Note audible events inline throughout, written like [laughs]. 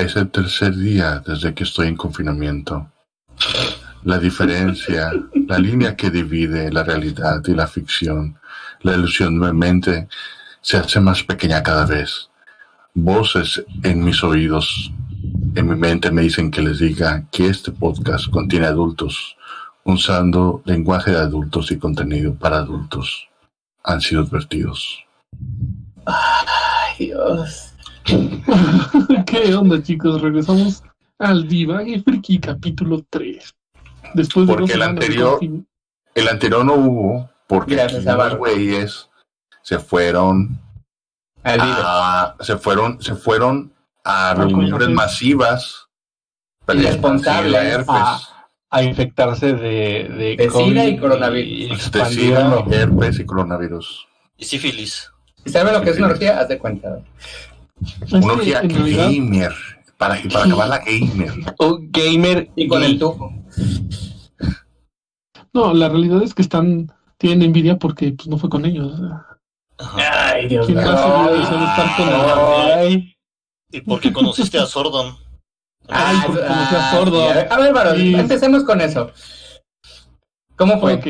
Es el tercer día desde que estoy en confinamiento. La diferencia, la línea que divide la realidad y la ficción, la ilusión de mi mente se hace más pequeña cada vez. Voces en mis oídos, en mi mente me dicen que les diga que este podcast contiene adultos, usando lenguaje de adultos y contenido para adultos. Han sido advertidos. Ay, Dios. [laughs] ¿Qué onda, chicos? Regresamos al Divague Friki capítulo 3. Después de Porque el de anterior- El anterior no hubo porque Gracias aquí a los güeyes se fueron Al a, se fueron se fueron a reuniones masivas Irresponsables. A, a infectarse de, de, De COVID y coronavirus. y De. SIDA, herpes y coronavirus. Y sífilis. ¿Y sabe lo que es una orgía? Haz de cuenta. Es Una que, gamer. Para, para acabar la gamer. O gamer Y con el tufo. no, la realidad es que están, tienen envidia porque pues, no fue con ellos. Ay, Dios ¿Quién mío. Ay, Y porque conociste a Sordon. Ay, Ah, porque conocí a Sordo. sí. A ver, Sí. empecemos con eso. ¿Cómo fue Ok.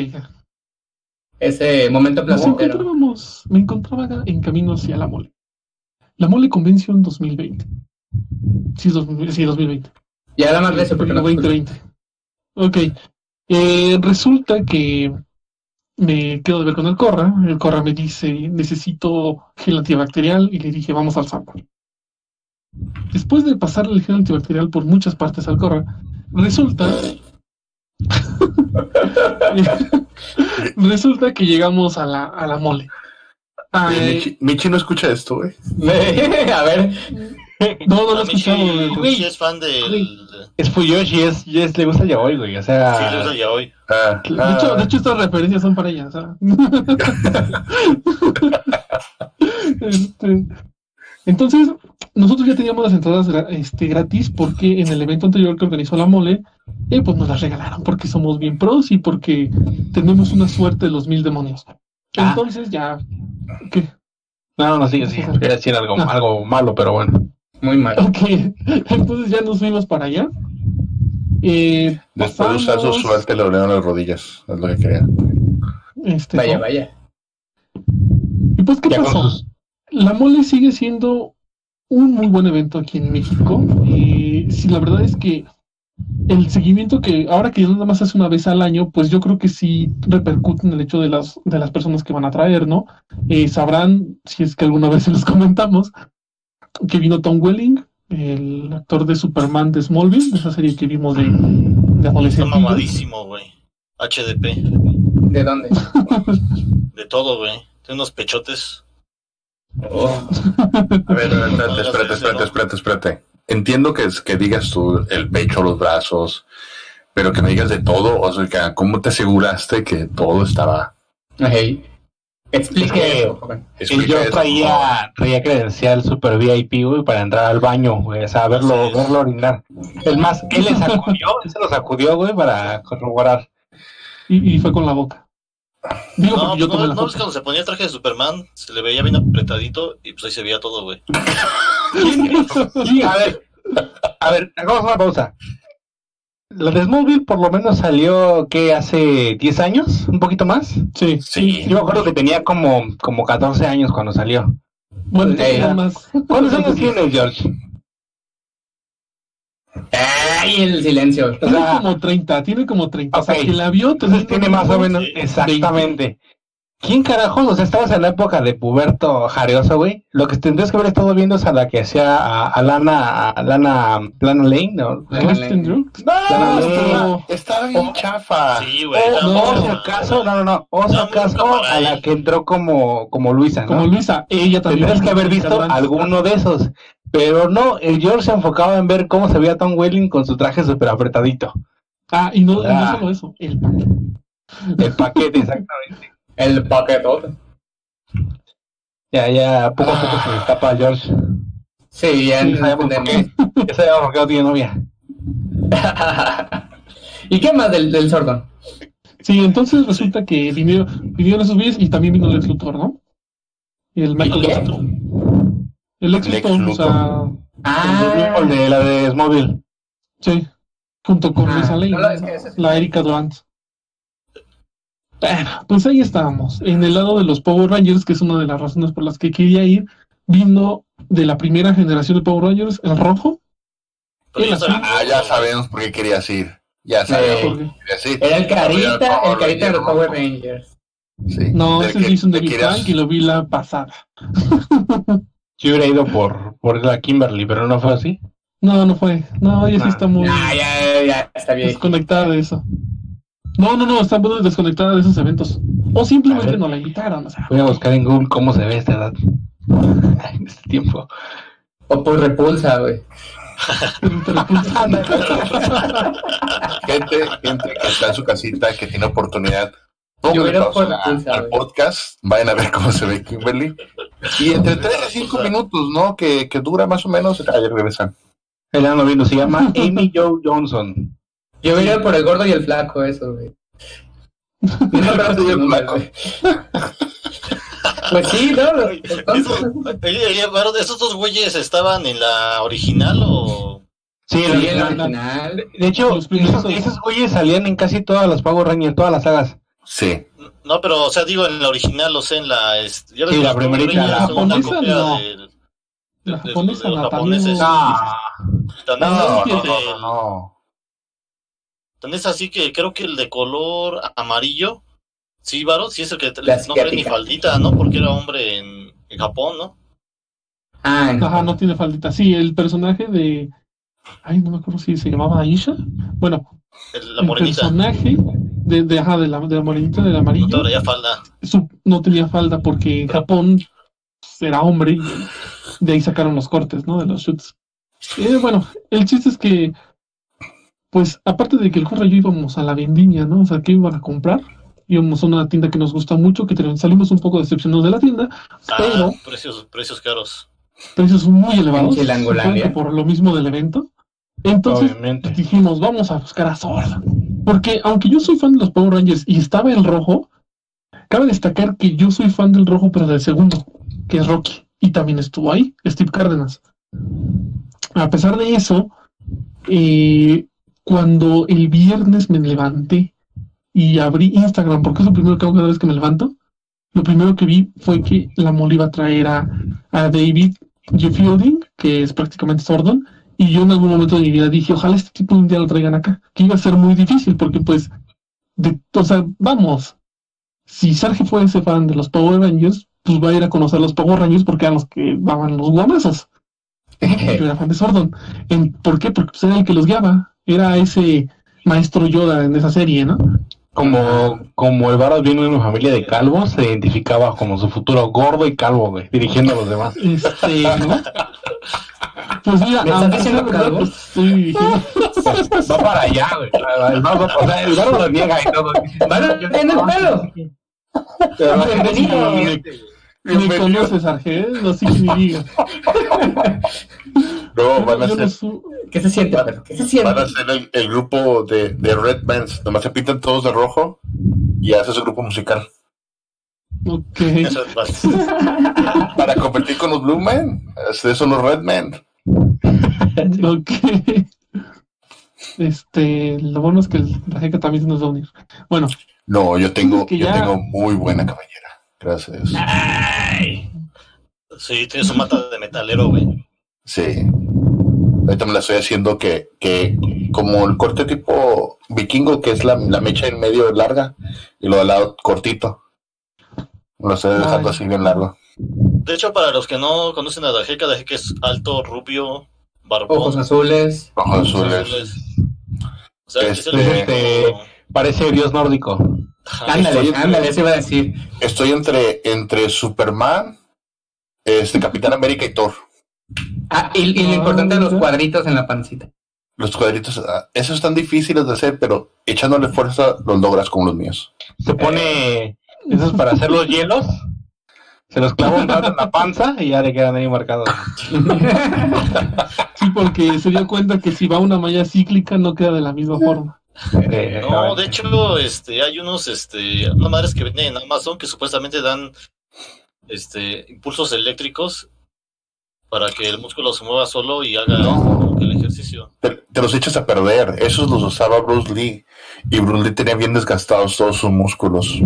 ese momento Nos placentero? encontrábamos, me encontraba en camino hacia la mole. La mole Convention 2020. Sí, es 2000 sí, 2020. Ya era más de eso, porque no 2020. Ok. Eh, resulta que me quedo de ver con el Corra. El Corra me dice, necesito gel antibacterial. Y le dije, vamos al sample. Después de pasarle el gel antibacterial por muchas partes al Corra, resulta... [laughs] resulta que llegamos a la, a la mole. Ah, Michi, Michi no escucha esto, güey. [laughs] a ver, no, no lo A Michi, escuchado. güey. Michi es fan del. es Fuyoshi, es, es, le gusta ya hoy, güey. O Sí, le sea, gusta ya hoy. Ah, De ah, hecho, de hecho, estas referencias son para ella. o sea. [laughs] Este, entonces, nosotros ya teníamos las entradas este, gratis porque en el evento anterior que organizó la mole, eh, pues nos las regalaron porque somos bien pros y porque tenemos una suerte de los mil demonios. Ah. Entonces ya, ¿qué? no, no, sí, sí. Quería decir algo, Ah. algo malo, pero bueno. muy mal. Ok, [laughs] entonces ya nos fuimos para allá. Eh, Después de usar su pasamos, suerte le dolieron las rodillas. Es lo que quería. este, Vaya, ¿no? vaya. ¿Y pues qué Ya pasó? sus- La mole sigue siendo un muy buen evento aquí en México. Y sí, la verdad es que el seguimiento que ahora que nada más hace una vez al año, pues yo creo que sí repercute en el hecho de las, de las personas que van a traer, ¿no? Eh, sabrán, si es que alguna [laughs] vez se los comentamos, que vino Tom Welling, el actor de Superman de Smallville, de esa serie que vimos de, de Está adolescente. mamadísimo, güey. HDP. ¿De dónde? [laughs] De todo, güey. Tiene unos pechotes. Oh, A [laughs] ver, a ver, espérate, espérate, espérate, espérate, espérate. Entiendo que, es- que digas tú el pecho, los brazos, pero que me digas de todo. O sea, que, ¿cómo te aseguraste que todo estaba? hey. Explique eso, yo eso, traía, traía credencial super VIP, güey, para entrar al baño, güey, o sea, verlo, Sí. verlo orinar. Es más, él le sacudió, [laughs] él se lo sacudió, güey, para corroborar. Y, y fue con la boca. Digo, No, yo no, no ves foto. cuando se ponía el traje de Superman, se le veía bien apretadito y pues ahí se veía todo, güey. Sí, a ver, a ver, hagamos una pausa. La de Smallville por lo menos salió, ¿qué? ¿Hace 10 años? ¿Un poquito más? Sí, Sí. Yo me acuerdo que tenía como, como 14 años cuando salió. bueno, Eh, nada más. ¿Cuántos años tienes, George? ¡Ay, el silencio! O Tiene sea, como 30, tiene como 30. O sea, que la vio entonces tiene más o menos, exactamente. ¿Quién carajos? O sea, estabas en la época de puberto jareoso, güey. Lo que tendrías que haber estado viendo es a la que hacía a, a Lana, a Lana, Lana Lane, ¿no? Kristen Brooks. Lana Lane. estaba, estaba bien chafa. Sí, güey. O, era o muy- si acaso, no, no, no, o acaso a la que entró como, como Luisa, ¿no? Como Luisa, ella también. Tendrías que haber visto alguno de esos. Pero no, el George se enfocaba en ver cómo se veía Tom Welling con su traje súper apretadito. Ah, y no, y no Ah. solo eso, el paquete. El paquete, exactamente. [laughs] El paquetote. Ya, ya, poco a poco se le escapa a George. Sí, ya Sí, sabemos por entendemos. qué. Ya sabemos por qué no tiene novia. [laughs] ¿Y qué más del, del Sordon? Sí, entonces resulta que vinieron, vinieron esos vídeos y también vino el Luthor, ¿no? El Michael. El ex Lex Luthor, o sea, Ah, El de la de Smallville. Sí, junto con Ah, Lisa Lane, no, es que la Erika Durant. Bueno, pues ahí estábamos, en el lado de los Power Rangers, que es una de las razones por las que quería ir, vino de la primera generación de Power Rangers, el rojo, el azul. sabemos, Ah, ya sabemos por qué querías ir. Ya sabemos por porque- qué querías ir. era el carita, Power el carita de los Power. Rangers. Sí. no, ese que- es Jason querías- Frank y lo vi la pasada. [laughs] Yo hubiera ido por, por la Kimberly, pero no fue así. No, no fue, no, ella sí Ah, está muy Ah, ya, ya, está bien. desconectada de eso. No, no, no, está muy desconectada de esos eventos. O simplemente no la invitaron, o sea. Voy a buscar en Google cómo se ve esta edad. [laughs] En este tiempo. O por repulsa, güey. [laughs] Gente, gente que está en su casita, que tiene oportunidad. Yo Pónganle hubiera pausa a- al podcast, vayan a ver cómo se ve Kimberly. Y entre 3 y 5 minutos, ¿no? Que, que dura más o menos. Ayer regresan. La ando viendo, se llama [laughs] Amy Joe Johnson. Yo vería por el gordo y el flaco, eso, güey. [laughs] Pues sí, no, los- [laughs] los ¿esos dos güeyes estaban en la original o...? Sí, Sí, la- en la la- original. de hecho, esos, esos güeyes salían en casi todas las Power Rangers, en todas las sagas. Sí. No, pero, o sea, digo, en la original, o sea, en la... este, Sí, que la primerita, la japonesa, no. del- La de- de- japonesa, de los la japoneses. Ah, No, no, así no, que- no, no. tan es así que creo que el de color amarillo, sí, Varo, sí es el que La no trae ni faldita, ¿no? Porque era hombre en, en Japón, ¿no? Ah, en- Ajá, no tiene faldita. Sí, el personaje de. Ay, no me acuerdo si se llamaba Aisha. Bueno, El- la el morenita. personaje de, de, ajá, de, la, de la morenita del No amarillo traía falda. su- no tenía falda porque en Japón era hombre y de ahí sacaron los cortes, ¿no? De los shoots. Eh, bueno, el chiste es que, pues, aparte de que el Jorge y yo íbamos a la vendimia, ¿no? O sea, que iban a comprar. Íbamos a una tienda que nos gusta mucho, que salimos un poco decepcionados de la tienda, pero Ah, precios, precios caros. precios muy elevados. Por lo mismo del evento. Entonces obviamente. dijimos, vamos a buscar a Zorda. Porque aunque yo soy fan de los Power Rangers y estaba el rojo, cabe destacar que yo soy fan del rojo, pero del segundo, que es Rocky. Y también estuvo ahí, Steve Cárdenas. A pesar de eso, eh, cuando el viernes me levanté y abrí Instagram, porque es lo primero que hago cada vez que me levanto, lo primero que vi fue que la mole iba a traer a, a David G. Fielding, que es prácticamente Sordon, y yo en algún momento de mi vida dije, ojalá este tipo un día lo traigan acá, que iba a ser muy difícil, porque pues, de, o sea, vamos, si Sergio fuese fan de los Power Rangers, pues va a ir a conocer los Power Rangers porque eran los que daban los guamazos. [laughs] Yo era fan de Sordon. En- ¿Por qué? Porque pues, era el que los guiaba, era ese maestro Yoda en esa serie, ¿no? Como, como el Varas viene de una familia de calvos, se identificaba como su futuro gordo y calvo, güey, dirigiendo a los demás. Este, ¿no? [laughs] Pues mira, ¿Me sea diciendo calvo? pues, estoy dirigiendo- Va para allá, güey. El Varas, o sea, el lo niega y todo. ¡Mano en el pelo! Pero sí Bienvenido. Me conoces, Argel, así que ni digas. Luego van a Yo no ser, ¿Qué se siente? ¿Qué se siente? van a ser el, el grupo de, de Red Bands. Nomás se pintan todos de rojo y hace su grupo musical. Ok. Eso es Para competir con los Blue Men. Ustedes son los Red Men. [laughs] Ok. Este, lo bueno es que la jeca también se nos va a unir. Bueno, No, yo tengo, que yo ya- tengo muy buena caballera. Gracias. Sí, tiene su mata de metalero, güey. Sí. Ahorita me la estoy haciendo que, que como el corte tipo vikingo, que es la, la mecha en medio larga y lo del lado cortito. Me lo estoy dejando Ay. así bien largo. De hecho, para los que no conocen a Dajeca, Dajeca es alto, rubio, barbón. Ojos azules. Ojos azules. azules. O sea, es el Este- único- Parece dios nórdico. Ajá. Ándale, Estoy- ándale, eso iba a decir. Estoy entre, entre Superman, este Capitán América y Thor. Ah, y, y lo Ah, importante de los cuadritos en la pancita. Los cuadritos, ah, esos están difíciles de hacer, pero echándole fuerza los logras como los míos. Se pone esos para hacer los hielos. Se los clava un rato en la panza y ya le quedan ahí marcados. sí, porque se dio cuenta que si va una malla cíclica no queda de la misma forma. Eh, No, de hecho, este, hay unos, este, unas madres que venden en Amazon que supuestamente dan, este, impulsos eléctricos para que el músculo se mueva solo y haga No. el ejercicio. Te, te los echas a perder. Esos los usaba Bruce Lee. Y Bruce Lee tenía bien desgastados todos sus músculos.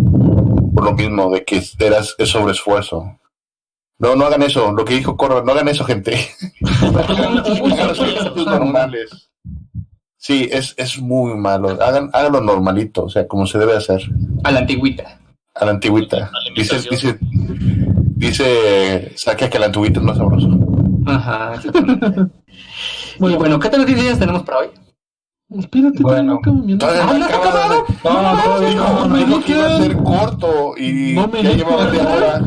Por lo mismo, de que eras es sobreesfuerzo. No, no hagan eso. Lo que dijo Corra, no hagan eso, gente. hagan [laughs] los ejercicios normales. Sí, es, es muy malo. Hagan, háganlo normalito, o sea, como se debe hacer. A la antigüita. A la antigüita. Dice, dice, dice Sakia que la antigüita es más sabroso. Ajá, exactamente. [laughs] y Bueno, ¿qué noticias tenemos para hoy? Espérate, Bueno. todavía no Todavía Ah, no ¿no acabas de-? No, no, todavía no, no, dijo que iba a ser corto y No me ya dejan. lleva media hora.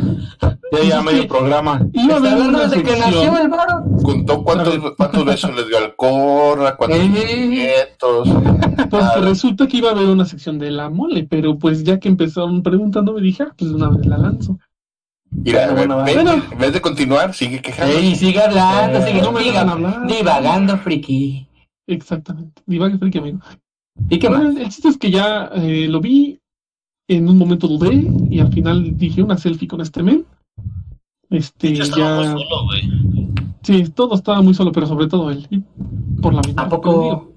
Ya ya medio programa. Iba a hablando desde que nació el varo. Contó cuántos, cuántos besos les dio al Corra, cuántos Eh. nietos. Pues Ah. resulta que iba a haber una sección de la mole, pero pues ya que empezaron preguntando me dije, ah, pues una vez la lanzo. Mira, Bueno, ve- bueno, en vez de continuar, sigue quejando. Ey, sigue hablando, Eh, sigue divagando, friki. Exactamente. Divague friki, amigo. ¿Y qué más? el, el chiste es que ya eh, lo vi, en un momento dudé y al final dije una selfie con este men. Este, estaba muy ya. solo, güey. Sí, todo estaba muy solo, pero sobre todo él. Y por la misma. ¿A poco?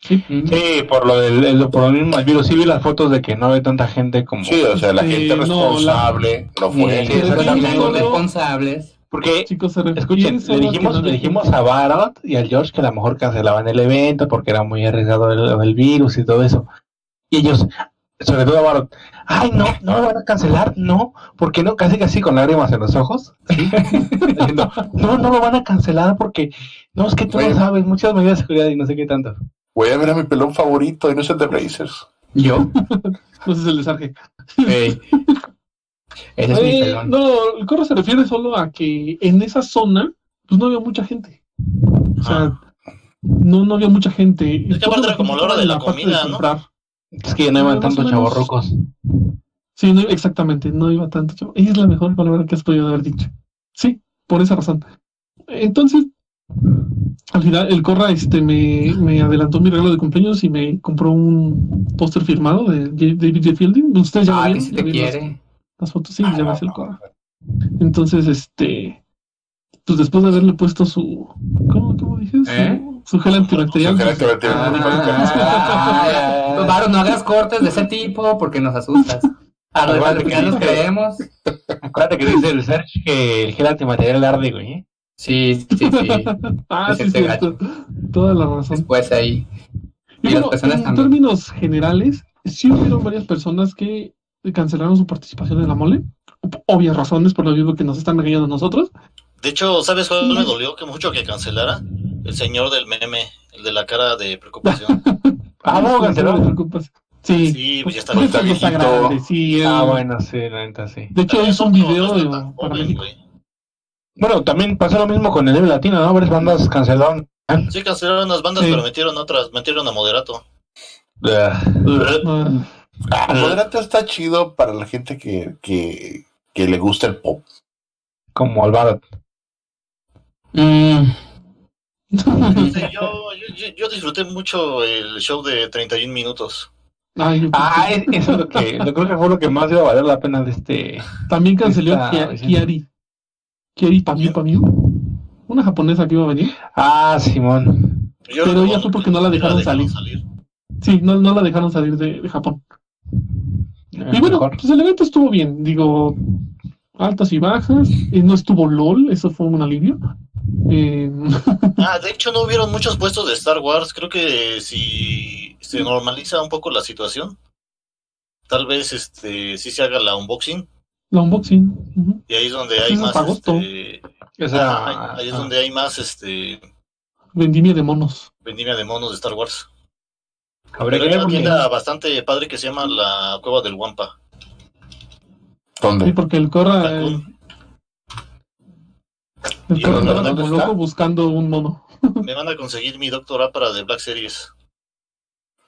Sí. Mm. Sí, por lo del el- por lo mismo el virus. Sí vi las fotos de que no hay tanta gente como... Sí, o sea, la Este, gente no, responsable no, fue. Sí, Sí, exactamente. exactamente. responsables. Porque, Chicos, escuchen, le dijimos, no le dijimos a Barot y al George que a lo mejor cancelaban el evento porque era muy arriesgado el, el virus y todo eso. Y ellos, sobre todo a Barot, ay, no, no lo van a cancelar, no, porque no, casi casi con lágrimas en los ojos. ¿sí? [laughs] Diciendo, no, no lo van a cancelar porque, no, es que tú Oye. no sabes, muchas medidas de seguridad y no sé qué tanto. Voy a ver a mi pelón favorito y no es el de Blazers. ¿Yo? No sé si es el de Sarge. Ey. Ese es mi pelón. no, el corro se refiere solo a que en esa zona, pues no había mucha gente. O sea, Ah. no, no había mucha gente. Es que aparte era como la hora de la comida, ¿no? comprar. Es que ya no iban No, tantos chavorrucos. Sí, no, exactamente, no iba tanto. chavo. Es la mejor palabra que has podido haber dicho. Sí, por esa razón. Entonces, al final, el Corra este, me, me adelantó mi regalo de cumpleaños y me compró un póster firmado de David J. Fielding. Ustedes ya lo Ah, vieron, si te quiere. Las fotos, sí, ya ves el Corra. Entonces, este, pues después de haberle puesto su, ¿cómo, cómo dije? Su, ¿Eh? su gel antibacterial. Su gel antibacterial. Ah, Varo, no hagas cortes de ese tipo porque nos asustas. A lo Acuérdate de que que nos dice- creemos. Acuérdate que dice el search que el gel antimaterial arde, güey. ¿eh? Sí, sí, sí. [laughs] ah, Es sí, cierto. Toda la razón. Después ahí. Y Y las bueno, personas en también. términos generales, sí hubieron varias personas que cancelaron su participación en la mole. Ob- Obvias razones, por lo mismo que nos están engañando a nosotros. De hecho, ¿sabes cuál me dolió que mucho que cancelara? El señor del meme, el de la cara de preocupación. [laughs] Ah, no, No preocupes. Sí, Sí, pues ya está viejito. grande, sí, Ah, bueno, sí, la neta sí. De hecho, hizo un video no tan para joven, México. güey. Bueno, también pasó lo mismo con el Live Latino, ¿no? Varias bandas cancelaron. Sí, cancelaron las bandas, Sí. pero metieron otras, metieron a Moderato. Ah, Ah, Moderato está chido para la gente que, que, que le gusta el pop. Como Alvaro. Mm, Sí, [laughs] yo, yo, yo- yo disfruté mucho el show de 31 minutos. Ay, Ah, es- eso es lo que, yo creo que fue lo que más iba a valer la pena de este. También canceló Esta-. Kiari. Kiari Pamiu Pamiu. Una japonesa que iba a venir. Ah, Simón. Yo Pero ya fue que porque no la ni dejaron salir. Sí, no, no la dejaron salir de, de Japón. Y bueno, Mejor. pues el evento estuvo bien. Digo, altas y bajas. eh, no estuvo LOL, eso fue un alivio. Eh, [laughs] Ah, de hecho no hubieron muchos puestos de Star Wars. Creo que si se normaliza un poco la situación, tal vez este sí se haga la unboxing. la unboxing. Y ahí es donde Pues hay es más este, ahí es donde hay más este Vendimia de monos. vendimia de monos de Star Wars. Habría Pero que hay ver una tienda bastante padre que se llama la Cueva del Wampa. Sí, ¿Dónde? porque el Corra. Cancún. el ¿Y Corra andaba como está? loco buscando un mono. [laughs] Me van a conseguir mi doctorado para de Black Series.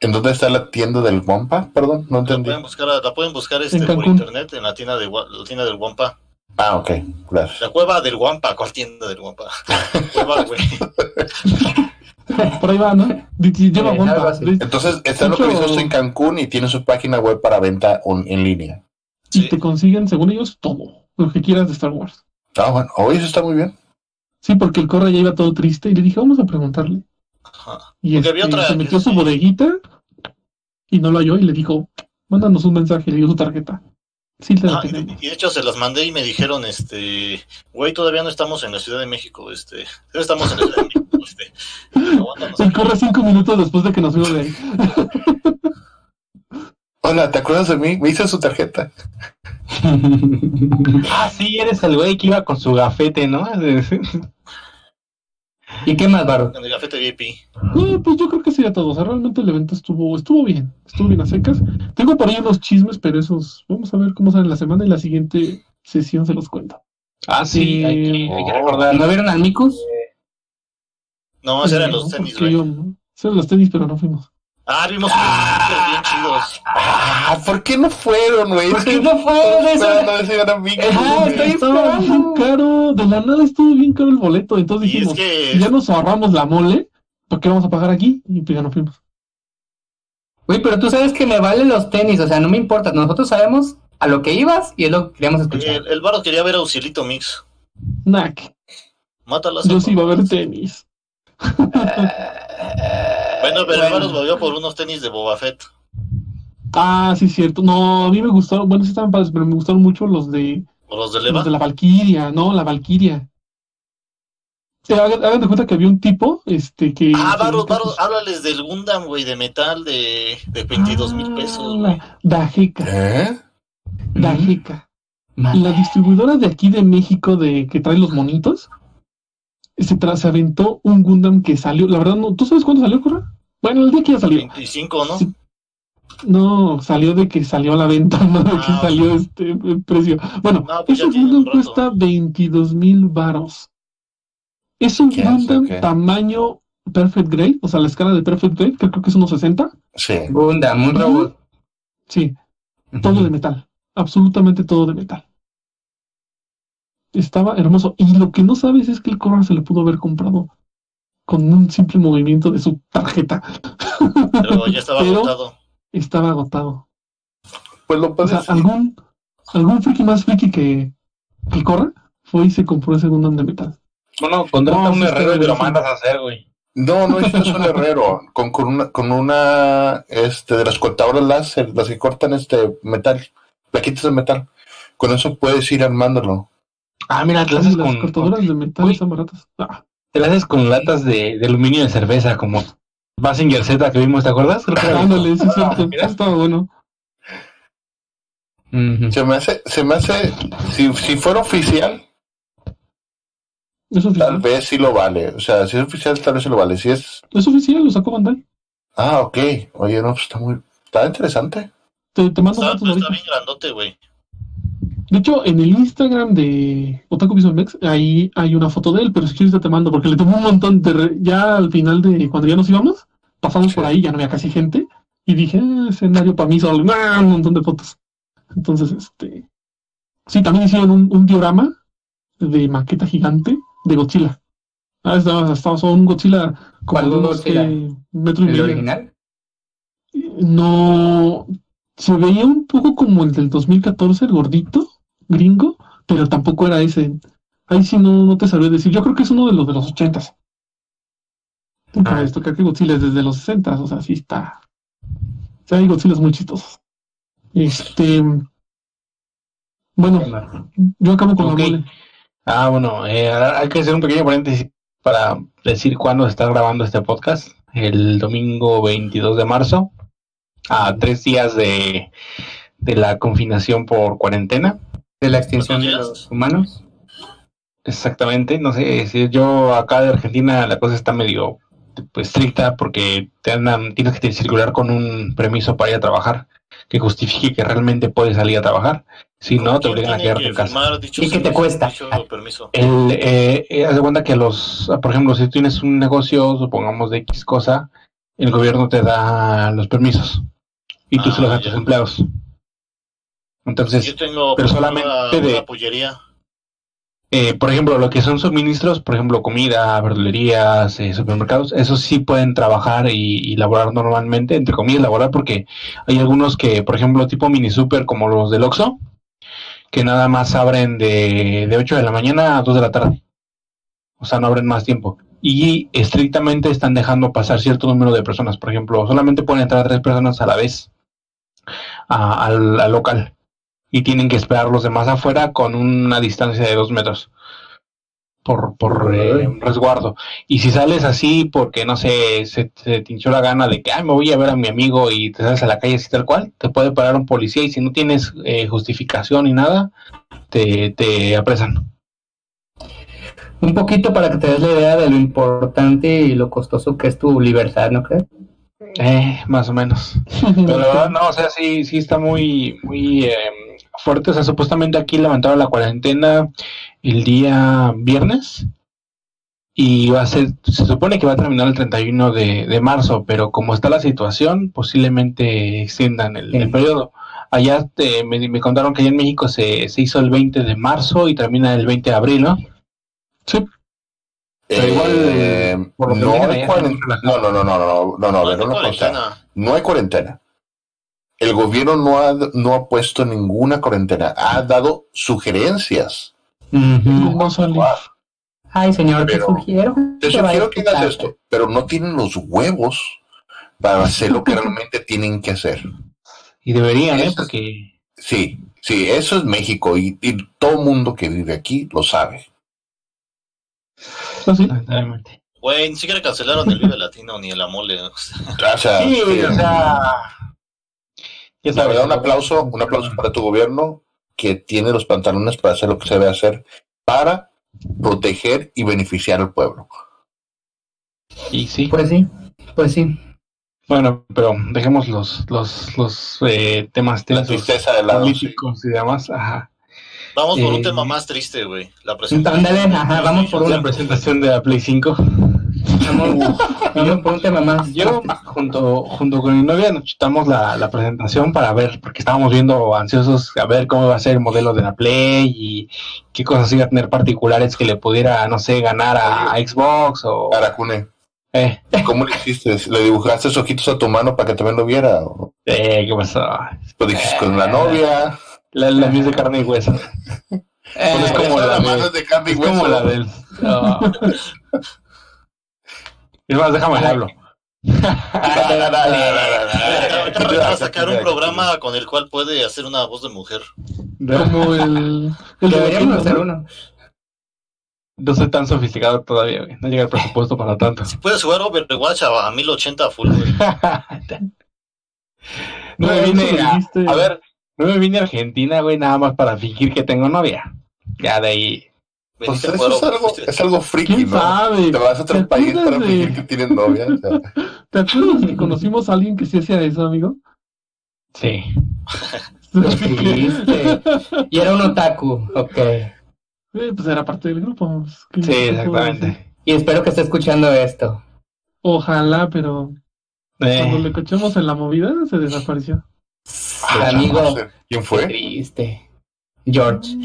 ¿En dónde está la tienda del Wampa? Perdón, no La entendí. pueden buscar, la pueden buscar este, En por internet en la tienda, de, la tienda del Wampa. Ah, ok, gracias. La cueva del Wampa. ¿Cuál tienda del Wampa? [laughs] Cueva, güey. [laughs] [laughs] Por ahí va, ¿no? Lleva bomba. algo así. Di- Entonces, está hecho- localizado en Cancún y tiene su página web para venta on- en línea. Y Sí. te consiguen, según ellos, todo. Lo que quieras de Star Wars. Ah, bueno, hoy eso está muy bien. Sí, porque el Corra ya iba todo triste y le dije, vamos a preguntarle. Ajá. Y había este, otra se metió a su sí. bodeguita y no lo halló y le dijo, mándanos un mensaje, le dio su tarjeta. Sí, la Ah, y, tenemos. y de hecho se las mandé y me dijeron, este, güey, todavía no estamos en la Ciudad de México, este, estamos en la Ciudad de México, El aquí". Corra cinco minutos después de que nos fuimos de ahí. Hola, ¿te acuerdas de mí? Me hice su tarjeta. Ah, sí, eres el güey que iba con su gafete, ¿no? ¿Y qué más, Baro? El gafete VIP. No, pues yo creo que sería todo. O sea, realmente el evento estuvo, estuvo bien. Estuvo bien a secas. Tengo por ahí unos chismes, pero esos, vamos a ver cómo sale la semana y la siguiente sesión se los cuento. Ah, sí, hay que, hay que recordar. ¿No vieron al Micus? No, esos eran los tenis, güey. yo no. Eran los tenis, pero no fuimos. Ah, vimos unos sneakers bien chidos. Ah, ¿por qué no fueron, güey? ¿Por qué no fueron? Eso- Esperando a ver si eran amigos, Ajá, güey. estoy Estaba bien caro. De la nada estuvo bien caro el boleto. Entonces es dijimos, que ya nos ahorramos la mole, ¿por qué vamos a pagar aquí? Y pues ya no fuimos. Güey, pero tú sabes que me valen los tenis, o sea, no me importa. Nosotros sabemos a lo que ibas y es lo que queríamos escuchar. el, el Varo quería ver a Auxilito Mix. Nac, Mátalas. yo sí iba a ver tenis. [laughs] Bueno, pero Bueno. Volvió por unos tenis de Boba Fett. Ah, sí, cierto. No, a mí me gustaron, bueno, sí estaban padres, pero me gustaron mucho los de O los de Los Leva. de la Valquiria, no, la Valquiria. Sí, hagan, hagan de cuenta que había un tipo, este, que... Ah, Varo, pues, háblales del Gundam, güey, de metal de, de 22 mil ah, pesos, la Dajeca, ¿Eh? Dajeca. Man. La distribuidora de aquí de México de que trae los monitos, se, tra- se aventó un Gundam que salió, la verdad, no, ¿tú sabes cuándo salió, Corra? Bueno, el día que ya salió. 25, ¿no? Sí. No, salió de que salió a la venta, [laughs] no de que Ah, salió este el precio. Bueno, No, pues ese Gundam cuesta 22 mil varos. Es un ¿Qué hace, Gundam tamaño Perfect Grade, o sea, la escala de Perfect Grade, que creo que es unos 60. Sí. Gundam, un robot. Sí, todo de metal. Absolutamente todo de metal. Estaba hermoso. Y lo que no sabes es que el Corra se le pudo haber comprado con un simple movimiento de su tarjeta. Pero ya estaba Pero agotado. Estaba agotado. Pues lo O sea, algún, algún friki más friki que, que el Corra fue y se compró ese Gundam de metal. Bueno, contrata No, a un herrero y te lo mandas a hacer, güey. No, no necesitas un herrero. [laughs] Con, con una, con una, este, de las cortadoras láser, las que cortan este metal, plaquitas de metal. Con eso puedes ir armándolo. Ah, mira, te Ay, haces las con, cortadoras con- de metal Uy. están baratas. Ah, te lo haces con latas de, de aluminio de cerveza, como Basinger Z que vimos, ¿te acuerdas? Creo que era- ándale, sí, Ah, cierto. estaba bueno. Se me hace, se me hace, si, si fuera oficial, Es tal vez sí lo vale. O sea, si es oficial, tal vez sí lo vale. Si es, Es oficial, lo sacó Bandai. ah, ok. Oye, no, pues está muy, está interesante. Te, te mando Está, fotos está bien grandote, güey. De hecho, en el Instagram de Otaku Visual Mex, ahí hay una foto de él, pero si quieres te mando, porque le tomó un montón de... re- Ya al final de cuando ya nos íbamos, pasamos Sí. por ahí, ya no había casi gente, y dije, "Ah, escenario para mí solo, ¡Ah! un montón de fotos. Entonces, este... Sí, también hicieron un, un diorama de maqueta gigante de Godzilla. Ah, estaba, estaba un Godzilla como ¿Cuál de unos que, metro y ¿El medio. original? No, se veía un poco como el del 2014, el gordito, gringo, pero tampoco era ese. Ahí sí no, no te sabría decir. Yo creo que es uno de los de los 80s. Para Ah. esto, creo que Godzilla es desde los 60 o sea, sí está. O sea, hay Godzilla muy chistosos. Este. Bueno, yo acabo con Ok. la mole. Ah, bueno, eh, hay que hacer un pequeño paréntesis para decir cuándo se está grabando este podcast. El domingo 22 de marzo, a tres días de, de la confinación por cuarentena. De la extinción de los humanos. Exactamente, no sé, si yo acá de Argentina la cosa está medio pues, estricta porque te andan, tienes que circular con un permiso para ir a trabajar que justifique que realmente puedes salir a trabajar. Si no, te ¿Quién obligan a quedarte que en casa. dicho ¿Y qué te cuesta? El, eh, eh, haz de cuenta que los, por ejemplo, si tienes un negocio, supongamos de X cosa, el gobierno te da los permisos y tú Ah, se los das a tus empleados. Entonces, Yo tengo pero solamente una, de- pollería. eh, por ejemplo, lo que son suministros, por ejemplo, comida, verdulerías, eh, supermercados, esos sí pueden trabajar y, y laborar normalmente, entre comillas, laborar, porque hay algunos que, por ejemplo, tipo mini super como los del Oxxo, que nada más abren de, de 8 de la mañana a 2 de la tarde. O o sea, no abren más tiempo. Y estrictamente están dejando pasar cierto número de personas. Por ejemplo, solamente pueden entrar tres personas a la vez a- al, al local. Y tienen que esperar los demás afuera con una distancia de dos metros por, por eh, resguardo. Y si sales así porque, no sé, se, se te hinchó la gana de que, ay, me voy a ver a mi amigo y te sales a la calle así tal cual, te puede parar un policía y si no tienes eh, justificación ni nada, te, te apresan. Un poquito para que te des la idea de lo importante y lo costoso que es tu libertad, ¿no crees? Eh, más o menos. [laughs] Pero la verdad, no, o sea, sí, sí está muy, muy eh, fuerte. O sea, supuestamente aquí levantaron la cuarentena el día viernes y va a ser, se supone que va a terminar el 31 de, de marzo, pero como está la situación, posiblemente extiendan el, el Sí. periodo. Allá te- me, me contaron que allá en México se, se hizo el 20 de marzo y termina el 20 de abril, ¿no? Pero igual, Eh, por lo que no, digan, hay allá cuaren- están relajados. no, no, no, no, no, no, no, a ver, No, una cosa. cuarentena. No hay cuarentena. El gobierno no ha, no ha puesto ninguna cuarentena, ha dado sugerencias. Ay, señor, te sugiero. Te sugiero que hagas esto, pero no tienen los huevos para hacer lo que [laughs] realmente tienen que hacer. Y deberían, ¿eh? Eso Porque Sí, sí, eso es México y, y todo mundo que vive aquí lo sabe. ¿Ah, sí? lamentablemente. Güey, ni siquiera cancelaron el Vive Latino ni el Amole. [laughs] o sea, O sea, Sí, sí, o sea. La verdad, un aplauso, un aplauso para tu gobierno que tiene los pantalones para hacer lo que se debe hacer para proteger y beneficiar al pueblo. Y sí. Pues sí, pues sí. Bueno, pero dejemos los, los, los eh, temas La tensos tristeza de lado. sí. políticos y demás. Ajá. Vamos por Eh, un tema más triste, güey. La presentación. Ándale, ajá, vamos por La una. presentación de la Play 5. Vamos, vamos por un tema más. Yo, junto, junto con mi novia, nos chutamos la, la presentación para ver, porque estábamos viendo ansiosos a ver cómo iba a ser el modelo de la Play y qué cosas iba a tener particulares que le pudiera, no sé, ganar a, a Xbox o. Aracune, Eh, ¿cómo le hiciste? ¿Le dibujaste esos ojitos a tu mano para que también lo viera? ¿O eh, ¿Qué pasó? lo dijiste con la novia? La, la mía es de carne y hueso. Pues es como Esa la mano de- carne y Es como hueso. la del. no. Es más, déjame le hablo. De sacar un programa con el cual puede hacer una voz de mujer. Como el. el de Deberíamos hacer ¿no? uno. No soy tan sofisticado todavía, güey. No llega el presupuesto para tanto. Si puedes jugar Overwatch a, a 1080 full, güey. [laughs] no me vine a, a ver, no me vine a Argentina, güey, nada más para fingir que tengo novia. Ya de ahí. Pues Veniste a eso es algo, Overwatch. es algo friki, ¿Quién ¿no? sabe? Te vas a otro ¿Te país para de- fingir que tienes novia. o sea, [laughs] ¿Te acuerdas que conocimos a alguien que sí hacía eso, amigo? Sí. [laughs] Escribiste. Y era un otaku, ok. Eh, pues era parte del grupo. pues, ¿qué- Sí, exactamente. Y espero que esté escuchando esto. Ojalá, pero cuando Eh, le cochemos en la movida se desapareció. ah, Amigo. ¿Quién Qué fue? triste. George.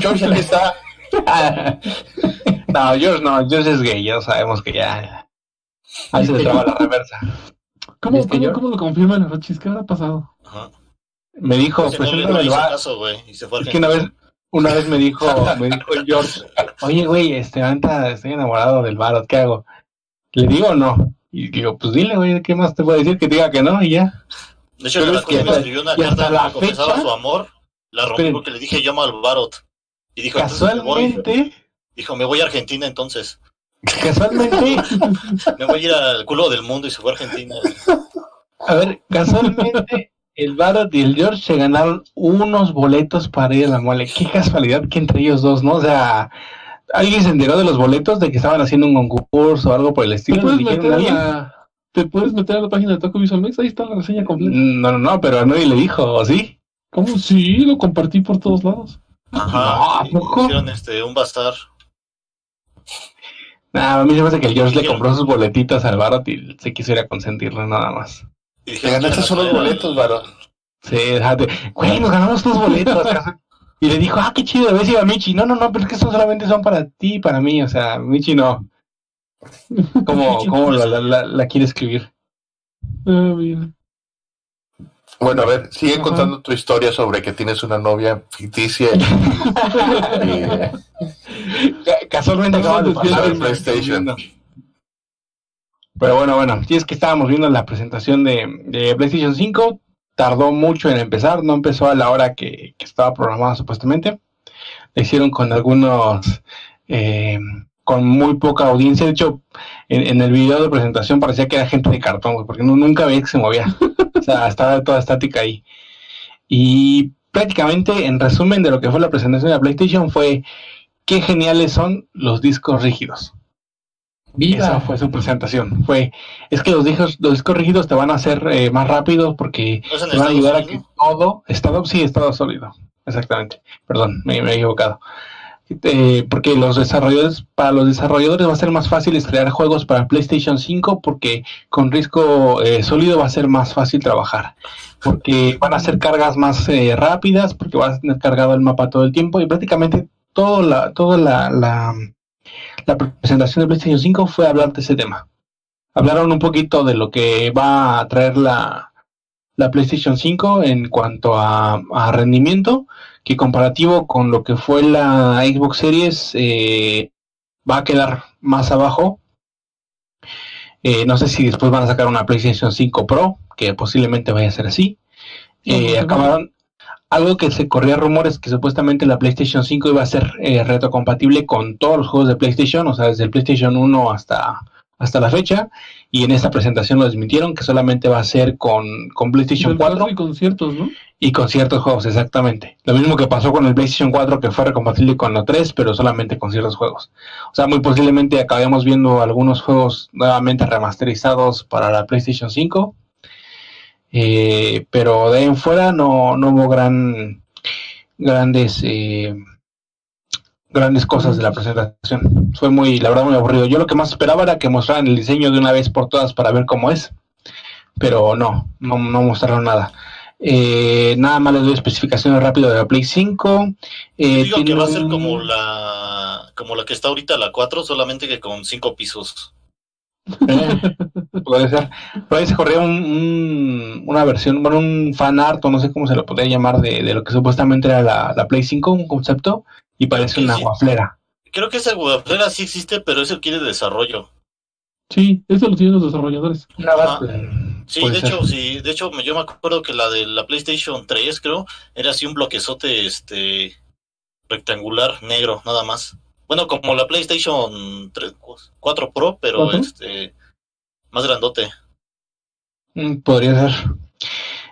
George, aquí está. [laughs] no, George no, George es gay, ya sabemos que ya. Ahí se le traba la reversa. ¿Cómo, ¿Viste, cómo, cómo lo confirman los Rochis? ¿Qué habrá pasado? Ajá. Me dijo, Ese no hizo bar. caso, güey. Y se fue a Es que una vez, una vez me dijo, [laughs] me dijo George, oye, güey, este, ahorita estoy enamorado del barot, ¿qué hago? ¿Le digo o no? Y digo, pues dile, güey, ¿qué más te puedo decir? Que te diga que no y ya. De hecho, Pero la es que me hasta- escribió una carta la donde confesaba su amor. La rompí Esperen. porque le dije llama al Barot. Y dijo, entonces me voy. Casualmente, Dijo, me voy a Argentina entonces. casualmente, [laughs] Me voy a ir al culo del mundo y se fue a Argentina. a ver, casualmente, el barot y el George se ganaron unos boletos para ir a la mole. Qué casualidad que entre ellos dos, ¿no? O sea, alguien se enteró de los boletos de que estaban haciendo un concurso o algo por el ¿Te estilo. puedes, ¿Le dijeron meter a la, ¿Te puedes meter a la página de Taco Visual Mex? Ahí está la reseña completa. No, no, no, pero a nadie le dijo, ¿o sí? ¿Cómo? Sí, lo compartí por todos lados. Ajá. ¿a poco? Hicieron este, un bazar. Nah, a mí se me hace que el George le compró sus boletitos al Barot y se quiso ir a consentirlo nada más. Y Te ganaste "Quieren solo los boletos, varón. Sí, déjate. Güey, nos ganamos tus boletos. y le dijo, ah, qué chido, ves iba Michi. No, no, no, pero es que estos solamente son para ti y para mí. O sea, Michi no. [laughs] ¿Cómo, cómo la, la, la, la quiere escribir? Ah, mira. Bueno, a ver, sigue contando tu historia sobre que tienes una novia ficticia y, [laughs] Ca- Casualmente No, acaba de pasar el en PlayStation. Pero bueno, bueno, sí es que estábamos viendo la presentación de, de PlayStation 5. Tardó mucho en empezar, no empezó a la hora que, que estaba programada supuestamente. La hicieron con algunos, eh, con muy poca audiencia. De hecho, en, en el video de presentación parecía que era gente de cartón, porque no, nunca veía que se movía. [laughs] sea, estaba toda estática ahí. Y prácticamente, en resumen de lo que fue la presentación de la PlayStation, fue qué geniales son los discos rígidos. Viva. Esa fue su presentación. Fue, es que los discos, los discos rígidos te van a hacer eh, más rápidos porque ¿No es en te van a ayudar a que todo, estado, sí, estado sólido. Exactamente. Perdón, me, me he equivocado. Eh, porque los desarrolladores, para los desarrolladores va a ser más fácil crear juegos para PlayStation 5 porque con disco eh, sólido va a ser más fácil trabajar. Porque van a hacer cargas más eh, rápidas, porque vas a tener cargado el mapa todo el tiempo y prácticamente todo la, toda la, la, presentación de PlayStation 5 fue hablar de ese tema. Hablaron un poquito de lo que va a traer la, la PlayStation 5 en cuanto a rendimiento, que comparativo con lo que fue la Xbox Series eh, va a quedar más abajo. Eh, no sé si después van a sacar una PlayStation 5 Pro, que posiblemente vaya a ser así. Eh, no. acabaron algo que se corría rumores que supuestamente la PlayStation 5 iba a ser eh, retrocompatible con todos los juegos de PlayStation, o sea, desde el PlayStation 1 hasta, hasta la fecha. Y en esta presentación lo desmintieron, que solamente va a ser con, con PlayStation Del 4 cuatro y conciertos, ¿no? Y con ciertos juegos, exactamente. Lo mismo que pasó con el PlayStation 4, que fue recompatible con la 3, pero solamente con ciertos juegos. O sea, muy posiblemente acabemos viendo algunos juegos nuevamente remasterizados para la PlayStation 5. Eh, pero de ahí en fuera no, no hubo gran, grandes, eh, grandes cosas de la presentación. Fue muy, la verdad, muy aburrido. Yo lo que más esperaba era que mostraran el diseño de una vez por todas para ver cómo es. Pero no, no, no mostraron nada. Eh, nada más les doy especificaciones rápido de la Play 5. Eh, Digo que va a ser como la como la que está ahorita la 4, solamente que con cinco pisos. Eh, puede ser. Por ahí se corría un, un- una versión, bueno, un fan art, o no sé cómo se lo podría llamar, de, de lo que supuestamente era la, la Play 5, un concepto, y parece una sí. guaflera. Creo que esa guaflera sí existe, pero eso quiere desarrollo. Sí, eso lo tienen los desarrolladores. Ajá. Eh, Sí, de ser. hecho, sí, de hecho yo me acuerdo que la de la PlayStation 3, creo, era así un bloquezote este rectangular negro, nada más. Bueno, como la PlayStation 3, 4 Pro, pero este más grandote. Mm, Podría ser.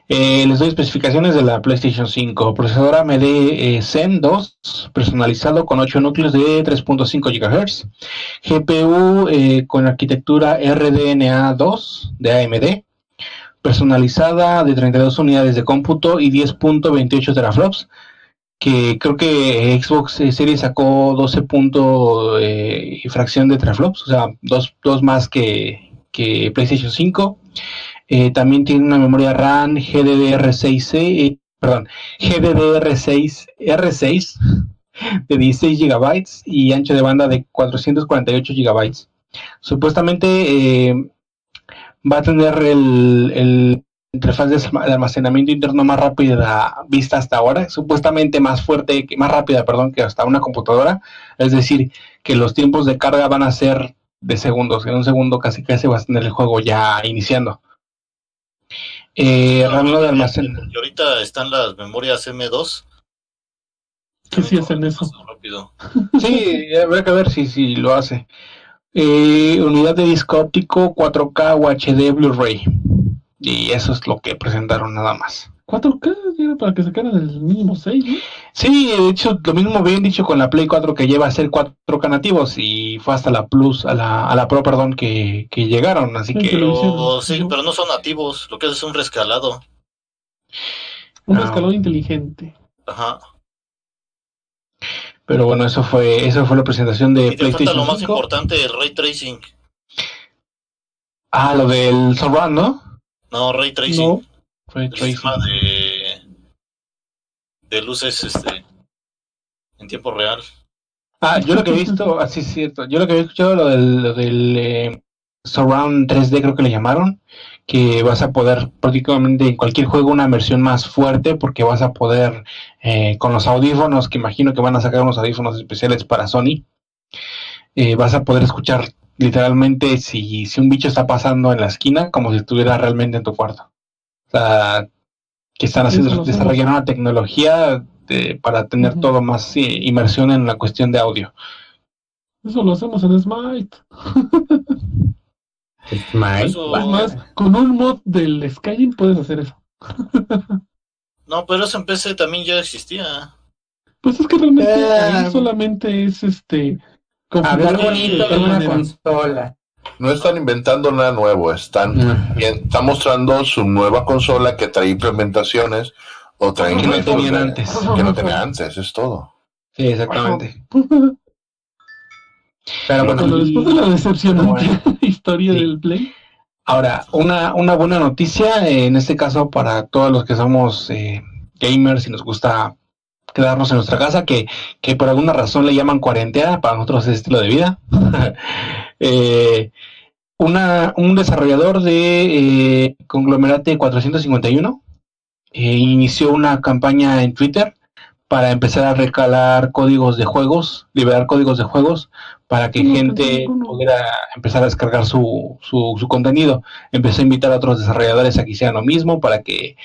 Eh, les doy especificaciones de la PlayStation 5. Procesador AMD eh, Zen 2, personalizado con 8 núcleos de 3.5 GHz. GPU eh, con arquitectura RDNA 2 de AMD. Personalizada de 32 unidades de cómputo y 10.28 teraflops. Que creo que Xbox Series sacó 12 punto, eh, fracción de teraflops, o sea, dos, dos más que, que PlayStation 5. Eh, también tiene una memoria RAM GDDR6, eh, perdón, GDDR6 R6 [laughs] de 16 GB y ancho de banda de 448 GB. Supuestamente va a tener el, el interfaz de alma- de almacenamiento interno más rápida vista hasta ahora, supuestamente más fuerte, que- más rápida, perdón, que hasta una computadora. Es decir, que los tiempos de carga van a ser de segundos. En un segundo casi casi vas a tener el juego ya iniciando. Eh, RAM de almacenamiento. Y ahorita están las memorias M2. Que sí hacen eso. Rápido. Sí, habrá que ver si, si lo hace. Eh, unidad de disco óptico 4K o HD Blu-ray. Y eso es lo que presentaron nada más. 4K era para que sacaran el mínimo 6, ¿no? Sí, de hecho, lo mismo habían dicho con la Play 4 que lleva a ser 4K nativos y fue hasta la Plus, a la, a la Pro, perdón, que, que llegaron. Así Sí, que pero- sí, pero no son nativos, lo que es es un rescalado. Un Ah. escalón inteligente. Ajá. Pero bueno, eso fue, eso fue la presentación de Y te falta PlayStation lo más 5. importante, el ray tracing. Ah, lo del Surround, ¿no? No, ray tracing. No, Ray el tracing. sistema de, de luces este en tiempo real. Ah, yo lo que he visto, [laughs] así es cierto, yo lo que había escuchado lo del, lo del eh, Surround 3D, creo que le llamaron, que vas a poder prácticamente en cualquier juego una versión más fuerte porque vas a poder eh, con los audífonos, que imagino que van a sacar unos audífonos especiales para Sony, eh, vas a poder escuchar literalmente si, si un bicho está pasando en la esquina como si estuviera realmente en tu cuarto. O sea, que están haciendo, desarrollando una tecnología de- para tener todo más eh, inmersión en la cuestión de audio. Eso lo hacemos en Smite. [laughs] Smite. Eso- Es más, con un mod del Skyrim puedes hacer eso. [laughs] No, pero eso en PC también ya existía. Pues es que realmente Eh, solamente es este. Hablar bonito de una consola. No están inventando nada nuevo, están, están mostrando su nueva consola que trae implementaciones o trae Que no métodos tenían antes. Que no tenía antes, es todo. Sí, exactamente. [laughs] Pero bueno, después de la decepcionante [laughs] historia Sí. del Play. Ahora, una, una buena noticia, eh, en este caso para todos los que somos eh, gamers y nos gusta quedarnos en nuestra casa, que, que por alguna razón le llaman cuarentena, para nosotros es estilo de vida. [laughs] Eh, una, un desarrollador de Conglomerate 451 eh, inició una campaña en Twitter para empezar a recalar códigos de juegos, liberar códigos de juegos para que No, gente no, no, no. pudiera empezar a descargar su, su, su contenido. Empezó a invitar a otros desarrolladores a que hicieran lo mismo para que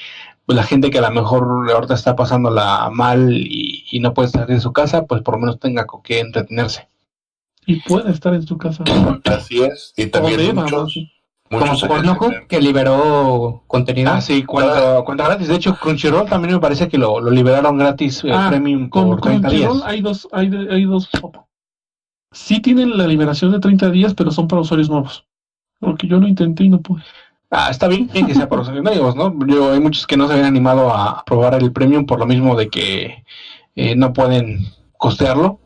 pues, la gente que a lo mejor ahorita está pasándola mal y, y no puede salir de su casa, pues por lo menos tenga con qué entretenerse. Y puede estar en su casa. Así es. Y también muchos. Como Pornhub que liberó contenido. Ah, sí, cuenta, cuenta gratis. De hecho, Crunchyroll también me parece que lo, lo liberaron gratis eh, Ah, premium Con, por con 30 días. Crunchyroll hay dos, hay, hay dos. Sí tienen la liberación de 30 días, pero son para usuarios nuevos. Porque yo lo intenté y no pude. Ah, está bien que sea para usuarios, ¿no? Yo, hay muchos que no se habían animado a probar el premium por lo mismo de que eh, no pueden costearlo.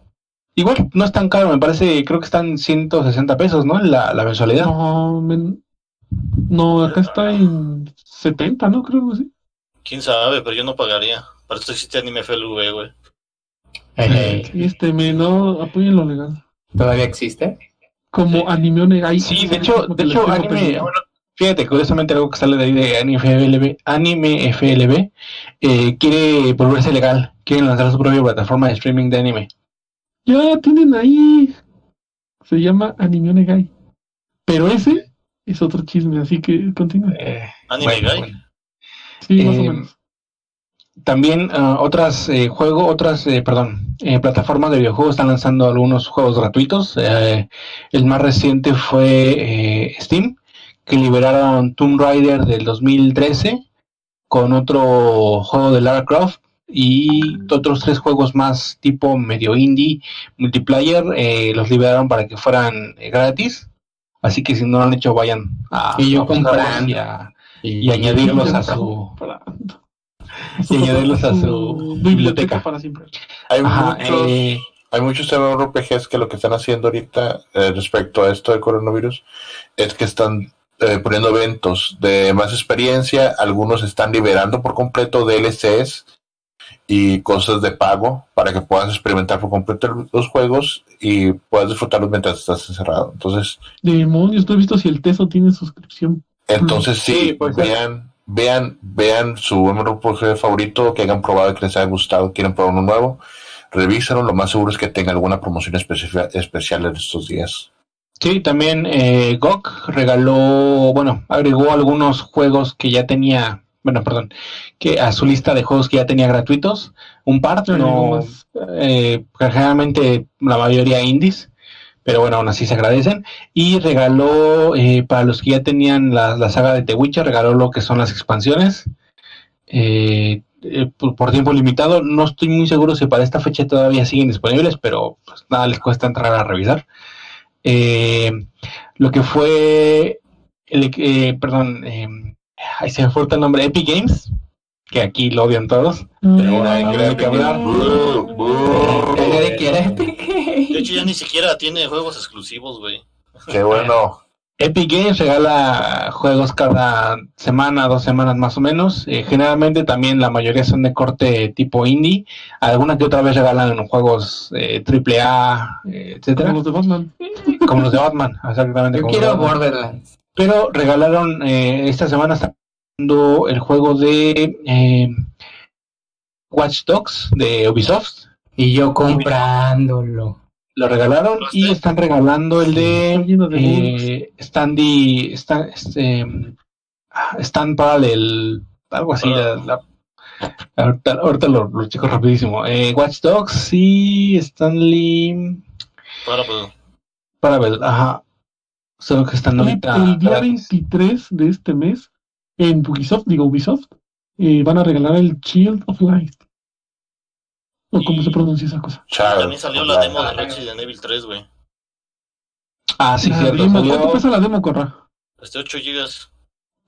Igual, no es tan caro, me parece, creo que están 160 pesos, ¿no? La, la mensualidad. No, men- no, acá está en 70, ¿no? Creo que sí. Quién sabe, pero yo no pagaría. Para eso existe Anime FLV, güey. Eh, Y este, me no apoyen lo legal. Todavía existe. Como anime Onegai. Sí, de hecho, de hecho, anime, bueno, fíjate, curiosamente algo que sale de ahí de Anime FLB, Anime FLB eh, quiere volverse legal, quieren lanzar su propia plataforma de streaming de anime. Ya tienen ahí. Se llama Anime Onegai. Pero ese es otro chisme, así que continúa. Eh, Anime bueno, Guy. bueno. Sí, más o eh, menos. También ah, otras eh, juegos, otras, eh, perdón, eh, plataformas de videojuegos están lanzando algunos juegos gratuitos. Eh, el más reciente fue eh, Steam, que liberaron Tomb Raider del 2013 con otro juego de Lara Croft y otros tres juegos más tipo medio indie multiplayer. eh, los liberaron para que fueran eh, gratis. Así que si no lo han hecho, vayan a, Y yo a comprando. y a- y añadirlos a su y añadirlos a su biblioteca. para siempre. Hay Ajá, muchos, eh, hay muchos RPGs que lo que están haciendo ahorita eh, respecto a esto del coronavirus es que están eh, poniendo eventos de más experiencia. Algunos están liberando por completo DLCs y cosas de pago para que puedas experimentar por completo los juegos y puedas disfrutarlos mientras estás encerrado. Entonces, Demonios, no he visto si el Teso tiene suscripción. entonces sí, Sí, pues, vean, vean, vean su RPG favorito que hayan probado y que les haya gustado, quieren probar uno nuevo, revísalo, lo más seguro es que tenga alguna promoción especifi- especial en estos días. Sí, también eh, GOG regaló, bueno, agregó algunos juegos que ya tenía, bueno, perdón, que a su lista de juegos que ya tenía gratuitos, un par, no, eh, generalmente la mayoría indies, pero bueno, aún así se agradecen, y regaló eh, para los que ya tenían la, la saga de The Witcher, regaló lo que son las expansiones, eh, eh, por, por tiempo limitado, no estoy muy seguro si para esta fecha todavía siguen disponibles, pero pues nada les cuesta entrar a revisar. Eh, lo que fue, el, eh, perdón, eh, ahí se me fue el nombre, Epic Games, que aquí lo odian todos. Pero Ah, hay que hay que hablar. De hecho, ya ni siquiera tiene juegos exclusivos, güey. Qué bueno. Epic Games regala juegos cada semana, dos semanas más o menos. Eh, generalmente también la mayoría son de corte tipo indie. Alguna que otra vez regalan juegos eh, AAA, eh, etcétera. Como los de Batman. Como los de Batman, exactamente. Yo como quiero Batman. Borderlands. Pero regalaron eh, esta semana sacando el juego de eh, Watch Dogs de Ubisoft. Y yo comprándolo. Lo regalaron y están regalando el de eh, Standy, Stan, este, ah, Stand Parallel, algo así. La, la- ahorita ahorita lo, lo checo rapidísimo. Eh, Watch Dogs y Stanley Para, pues, Parallel, ajá. Solo que están ahorita. el día gratis. 23 de este mes, en Ubisoft, digo Ubisoft, eh, van a regalar el Shield of Light. O cómo Y- se pronuncia esa cosa. Chao. también salió la demo de Resident Evil 3, güey. Ah, sí, La cierto. demo, salió- ¿Cuánto pesa la demo, Corra? Este 8 gigas.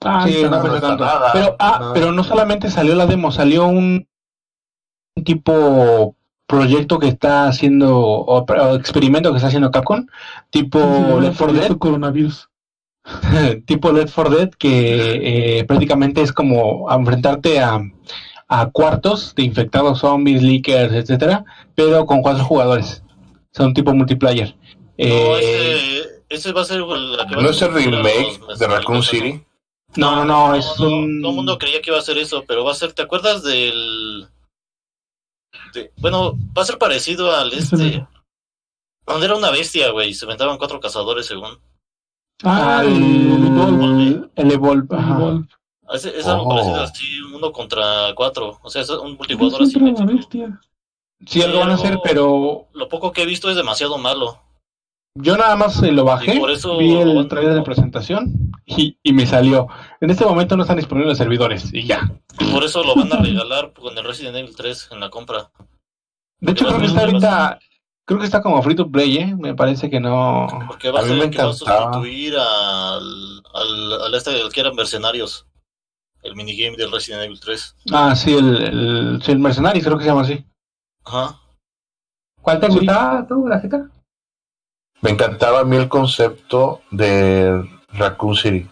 Ah, Sí, no nada. pesa está tanto. nada. Pero, ah, No. pero no solamente salió la demo, salió un, un tipo proyecto que está haciendo, o, o experimento que está haciendo Capcom, tipo Left 4 Dead, coronavirus. [laughs] tipo Left 4 Dead, que eh, prácticamente es como enfrentarte a, a cuartos de infectados zombies, leakers, etcétera, pero con cuatro jugadores. Son tipo multiplayer. No, Eh, ese, ese va a ser la que ¿No es el remake de Raccoon City? no, no, no, es no, un... Todo el mundo creía que iba a ser eso, pero va a ser, ¿te acuerdas del... de- bueno, va a ser parecido al este... Donde era una bestia, güey, y se aventaban cuatro cazadores según. Ah, el Evolve. el Evolve, ajá. Evolve. Es, es algo Oh. parecido así, uno contra cuatro. O sea, es un multijugador así. mítico. bestia. Sí, algo van a hacer, pero Lo poco que he visto es demasiado malo. Yo nada más eh, lo bajé, Y por eso vi el trailer de presentación y, y me salió. En este momento no están disponibles los servidores y ya. Y por eso lo van a regalar con el Resident Evil 3 en la compra. De hecho, creo que está ahorita, creo que está como free to play, ¿eh? Me parece que no. Porque va a, ser me que va a encantaba. sustituir al, al, al este del que eran mercenarios. El minigame del Resident Evil 3. Ah, sí, el, el, sí, el Mercenaries, creo que se llama así. Ajá. ¿Cuál te Sí. gustaba tú, la jeta? Me encantaba a mí el concepto de Raccoon City.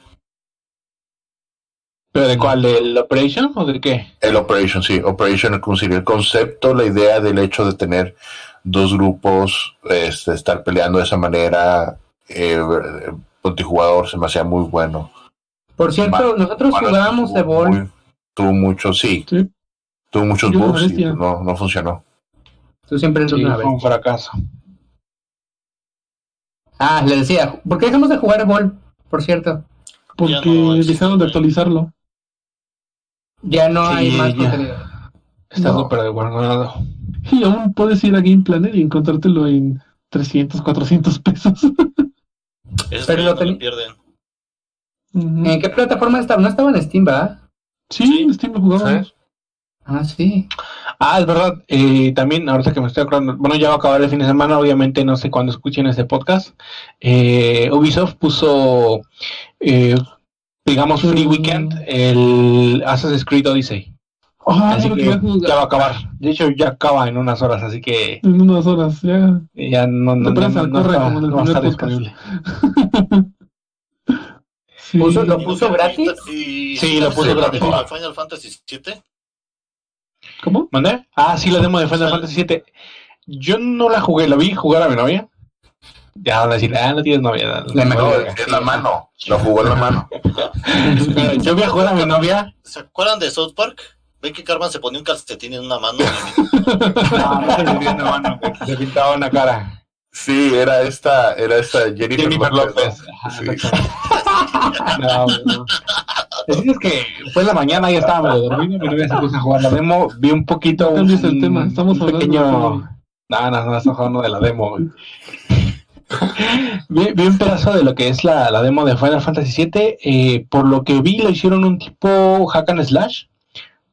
¿Pero de cuál? ¿Del Operation o de qué? El Operation, sí, Operation Raccoon City. El concepto, la idea del hecho de tener dos grupos, este, estar peleando de esa manera, eh, multijugador, se me hacía muy bueno. Por cierto, nosotros jugábamos Evolve. muy- Tuvo muchos, sí, Sí. tuvo muchos bugs y no, no funcionó. Tú siempre eres Sí, una fue vez. un fracaso. Ah, le decía, ¿por qué dejamos de jugar Evolve? Por cierto, Porque no dejaron de actualizarlo. ya no Sí, hay más ya. contenido. Está No. súper guardado. Y aún puedes ir a Game Planet y encontrártelo en 300, 400 pesos. [laughs] Eso Pero es lo pierden. ¿En qué plataforma estaba? No estaba en Steam, ¿verdad? Sí, Sí. en Steam lo. ¿Sabes? Ah, sí. Ah, es verdad. eh, también, ahorita que me estoy acordando, bueno, ya va a acabar el fin de semana, obviamente no sé cuándo escuchen este podcast. eh, Ubisoft puso, eh, digamos, Free. Weekend, el Assassin's Creed Odyssey. Ah, así que ya va a acabar. De hecho, ya acaba en unas horas, así que En unas horas, ya. ya no, no, no, no- no corre, está- va a estar disponible. [laughs] Sí. Puso- lo puso no- gratis? y- Sí, lo puso ¿sí gratis. Final Fantasy 7. ¿Cómo? ¿Mandé? Ah, sí, la demo de Final. Fantasy VII. Yo no la jugué, la vi jugar a mi novia. Ya van a decir, ah, no tienes novia. La No, mejor. es la mano, lo jugó en la mano. [laughs] Yo vi a jugar a mi novia. ¿Se acuerdan de South Park? Ven que Carmen se ponía un calcetín en una mano. [laughs] No, no se le vio una mano, se pintaba una cara. Sí, era esta, era esta Jennifer, Jennifer López. López. ¿no? Ajá, Sí. [laughs] No, no. Chiste es que fue en la mañana, ya estaba medio dormido, mi novia se puso a jugar la demo, vi un poquito, No cambies el un- tema, estamos un hablando pequeño... de- No, no, no, estamos hablando de la demo, [laughs] vi, vi un pedazo de lo que es la, la demo de Final Fantasy VII, eh, por lo que vi lo hicieron un tipo hack and slash,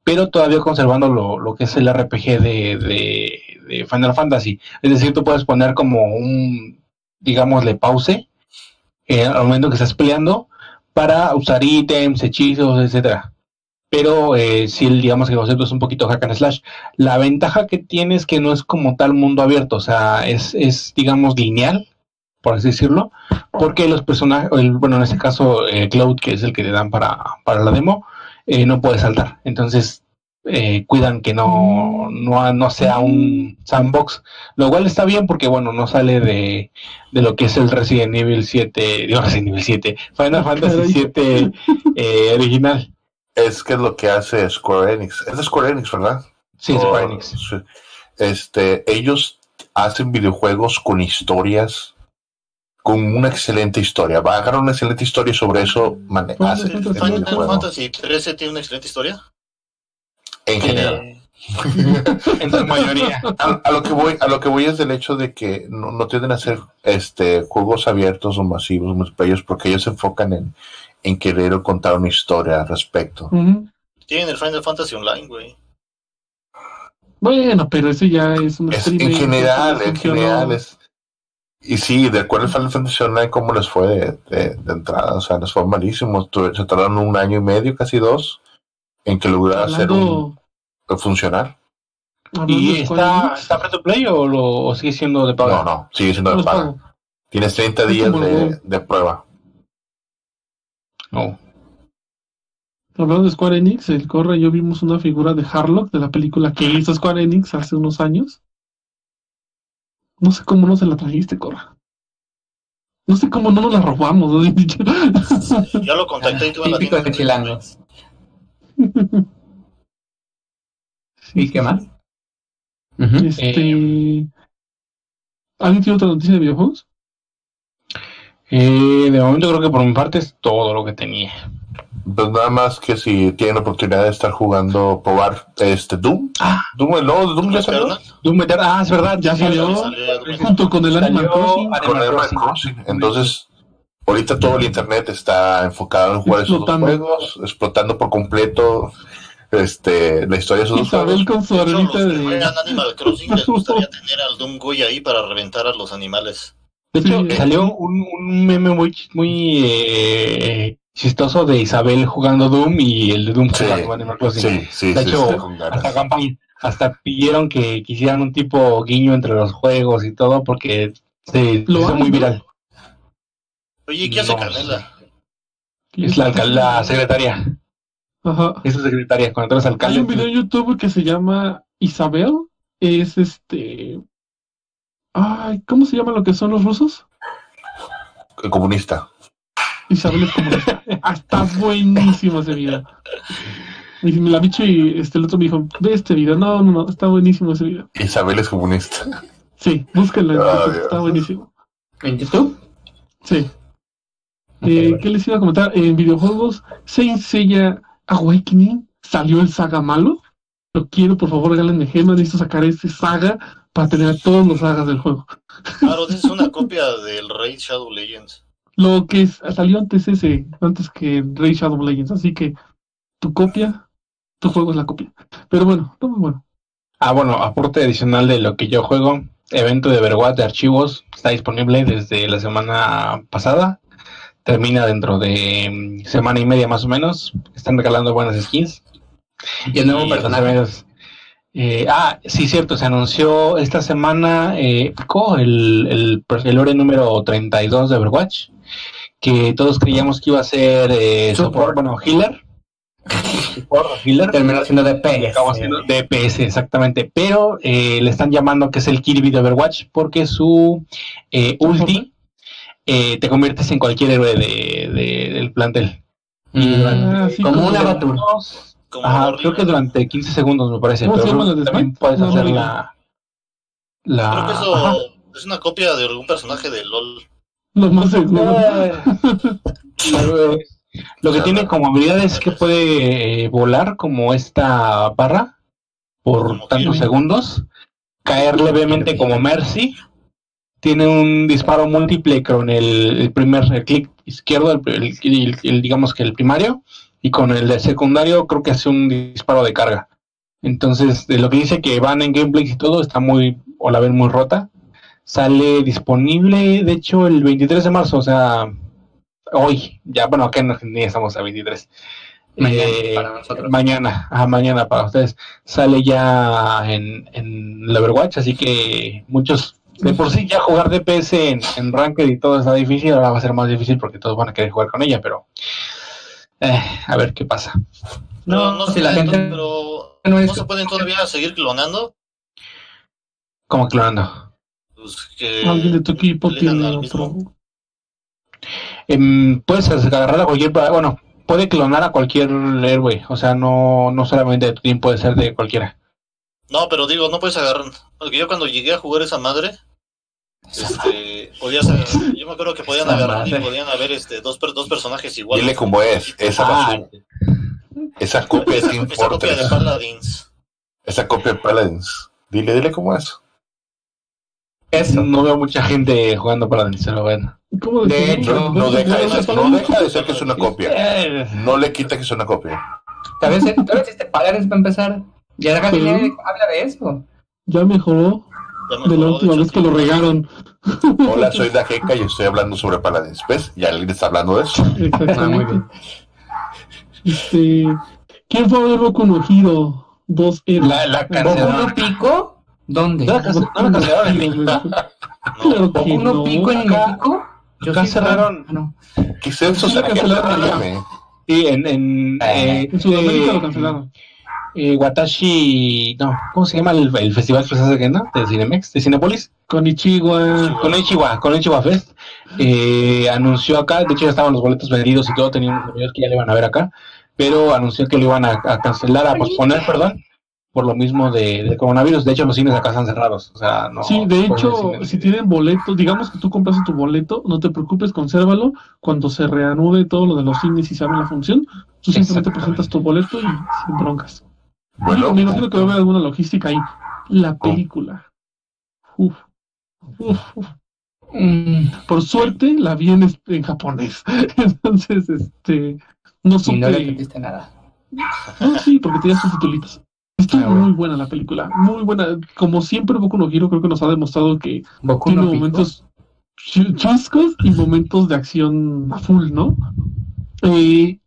pero todavía conservando lo, lo que es el RPG de, de, de Final Fantasy. Es decir, tú puedes poner como un, digámosle, pause eh, al momento que estás peleando para usar ítems, hechizos, etcétera. Pero eh, digamos que el concepto es un poquito hack and slash. La ventaja que tiene es que no es como tal mundo abierto, o sea, es, es digamos, lineal, por así decirlo, porque los personajes, bueno, en este caso, eh, Cloud, que es el que te dan para, para la demo, eh, no puede saltar. Entonces, eh, cuidan que no, no, no sea un sandbox, lo cual está bien porque, bueno, no sale de, de lo que es el Resident Evil 7, digo [laughs] Resident Evil 7, Final Fantasy Caray. 7 eh, original. Es que es lo que hace Square Enix. Es de Square Enix, ¿verdad? Sí, O- Square Enix. sí. Este, ellos hacen videojuegos con historias, con una excelente historia. Va a agarrar una excelente historia y sobre eso Final hacen el Fantasy. Final. Fantasy 13 tiene una excelente historia. En general. Eh, [laughs] En su [laughs] mayoría. A, a lo que voy, a lo que voy es del hecho de que no, no tienden a ser este juegos abiertos o masivos, multiplayer, porque ellos se enfocan en, en querer contar una historia al respecto. Tienen el Final Fantasy Online, güey. Bueno, pero ese ya es un Es, streamer, en general, eso en general es. Y sí, de acuerdo al Final Fantasy Online, ¿cómo les fue de, de- de entrada? O sea, les fue malísimo. Se tardaron un año y medio, casi dos, en que lograra hacer un funcionar. ¿Y está, está free to play o, lo, o sigue siendo de paga? No, no, sigue siendo de pago. Tienes 30 Es días de, prueba. No. Hablando de Square Enix, el Corre y yo vimos una figura de Harlock de la película que hizo Square Enix hace unos años. No sé cómo no se la trajiste, Corra. No sé cómo no nos la robamos. ¿no? [laughs] Ya lo contacté y tuve la Típico de chilangos. [laughs] ¿Y qué más? Este. Eh, ¿Alguien tiene otra noticia de videojuegos? eh, de momento creo que por mi parte es todo lo que tenía. Pues nada más que si tienen la oportunidad de estar jugando, probar este Doom. Ah. Doom, el nuevo Doom ya salió. Doom Eternal- ah, es verdad, Ya salió. Junto con el Animal Salió Crossing. Animal Con Animal Crossing. Crossing. Entonces, ahorita todo el internet está enfocado en jugar esos dos Explotando. juegos, explotando por completo este la historia de esos dos Isabel juegos. con su De armita juegan Animal Crossing les gustaría [laughs] tener al Doom Guy ahí para reventar a los animales. De hecho, Sí. salió un, un meme muy, eh, chistoso de Isabel jugando Doom y el de Doom Sí. jugando Animal Crossing. Sí, sí, De sí, hecho, sí. Hasta campaña, hasta pidieron que quisieran un tipo guiño entre los juegos y todo porque se Lo hizo muy viral. Oye, ¿y ¿qué hace No, Canela? Es la, la secretaria, Ajá. es su secretaria, cuando tú eres Hay alcalde. un video en YouTube que se llama Isabel. Es este. Ay, ¿cómo se llama lo que son los rusos? El comunista. Isabel es como. [laughs] ah, está buenísimo ese video. Y me la bicho y este, el otro me dijo, ve este video. No, no, no, está buenísimo ese video. Isabel es comunista. Sí, búsquenlo en Ah, está buenísimo. ¿En YouTube? Sí. Eh, ¿Qué les iba a comentar? En videojuegos, Saint Seiya Awakening salió el saga malo. Lo quiero, por favor, regálenme gemas. Necesito sacar ese saga para tener todos los sagas del juego. Claro, es una [laughs] copia del Raid Shadow Legends. Lo que es- salió antes ese, antes que Rey Shadow Legends, así que tu copia, tu juego es la copia. Pero bueno, está muy bueno. Ah, bueno, aporte adicional de lo que yo juego. Evento de Overwatch de archivos está disponible desde la semana pasada. Termina dentro de mm, semana y media más o menos. Están regalando buenas skins. Y el nuevo Y personaje. Eh, ah, sí, cierto, se anunció esta semana eh, el, el, el lore número 32 de Overwatch, que todos creíamos que iba a ser eh, Support. bueno, healer. Support healer. Terminó siendo de Y PS. acabó siendo DPS, exactamente. Pero eh, le están llamando que es el Kirby de Overwatch porque su eh, ulti eh, te conviertes en cualquier héroe de, de- del plantel. Y Mm, Ah, sí, como Ajá, horrible. creo que durante 15 segundos me parece. ¿Cómo se pero también puedes No, hacer la. la Creo que eso ajá. es una copia de algún personaje de LOL. Lo más seguro. Eh, Lo que tiene como habilidad es que puede eh, volar como esta barra por Como tantos segundos, caer levemente como Mercy, tiene un disparo múltiple con el, el primer el clic izquierdo, el, el- digamos que el primario, y con el de secundario creo que hace un disparo de carga. Entonces, de lo que dice que van en gameplays y todo, está muy, o la ven muy rota. Sale disponible, de hecho, el 23 de marzo, o sea, hoy, ya, bueno, acá en Argentina estamos a 23. Mañana Eh, para nosotros. Mañana, para ustedes. Sale ya en, en el Overwatch, así que muchos De por sí ya jugar DPS en, en Ranked y todo está difícil, ahora va a ser más difícil porque todos van a querer jugar con ella, pero eh, a ver qué pasa. No, No, no, si se la gente pero no se pueden todavía seguir clonando. ¿Cómo clonando? Pues que Alguien de tu equipo tiene otro. Em, puedes agarrar a cualquier, bueno, puede clonar a cualquier héroe, o sea, no, no solamente de tu team, puede ser de cualquiera. No, pero digo, no puedes agarrar. Porque yo cuando llegué a jugar esa madre, este, podías, yo me acuerdo que podían Esa agarrar y madre. podían haber este, dos, dos personajes iguales. Dile cómo es. Esa, Ah, esa copia es esa, Team esa copia de. Paladins. Esa copia de Paladins. Dile, dile cómo es. Eso. no veo mucha gente jugando para pero bueno. ¿Cómo De hecho, No, no deja de ser, no Paladins. deja de ser que es una copia. No le quita que es una copia. Tal vez, tal vez este Paladins para empezar. Ya la Sí. habla de eso. Ya mejoró de la última vez que lo regaron. [laughs] Hola, soy Dajeca y estoy hablando sobre Paladins. ¿Ves? Y alguien está hablando de eso. Ah, muy Exactamente. bien. Este, ¿Quién fue a ver Boku no Hero? Dos héroes. La, la ¿Boku cancelaron. no pico? ¿Dónde? No la cance- no la cancelaron en México. ¿Boku no no. pico en México? Yo. Ah, no. ¿Qué es eso? Sí, ¿Será que cancelaron? Sí, en, en, eh, En Sudamérica eh, lo cancelaron. Eh, Watashi, no, ¿cómo se llama el, el festival que no? De Cinemex, de Cinepolis, Con Ichiwa. con Ichiwa, con Ichiwa Fest, eh, anunció acá, de hecho ya estaban los boletos vendidos y todo, tenían unos amigos que ya le iban a ver acá, pero anunció que lo iban a, a cancelar, a posponer, perdón, por lo mismo de, del coronavirus, de hecho los cines acá están cerrados, o sea, no. Sí, de hecho, si tienen boleto, digamos que tú compraste tu boleto, no te preocupes, consérvalo. Cuando se reanude todo lo de los cines y se abre la función, tú simplemente presentas tu boleto y sin broncas. Bueno, me imagino que va a haber alguna logística ahí. La película. Uf. Uf, uf. Mm, Por suerte la vi en, japonés. [laughs] Entonces, este. No y no le supe. entendiste nada. No, sí, porque tenía sus titulitos. Estuvo Ah, bueno. muy buena la película. Muy buena. Como siempre, Boku no Hero creo que nos ha demostrado que Boku tiene no pico. momentos ch- chuscos y momentos de acción a full, ¿no? Eh,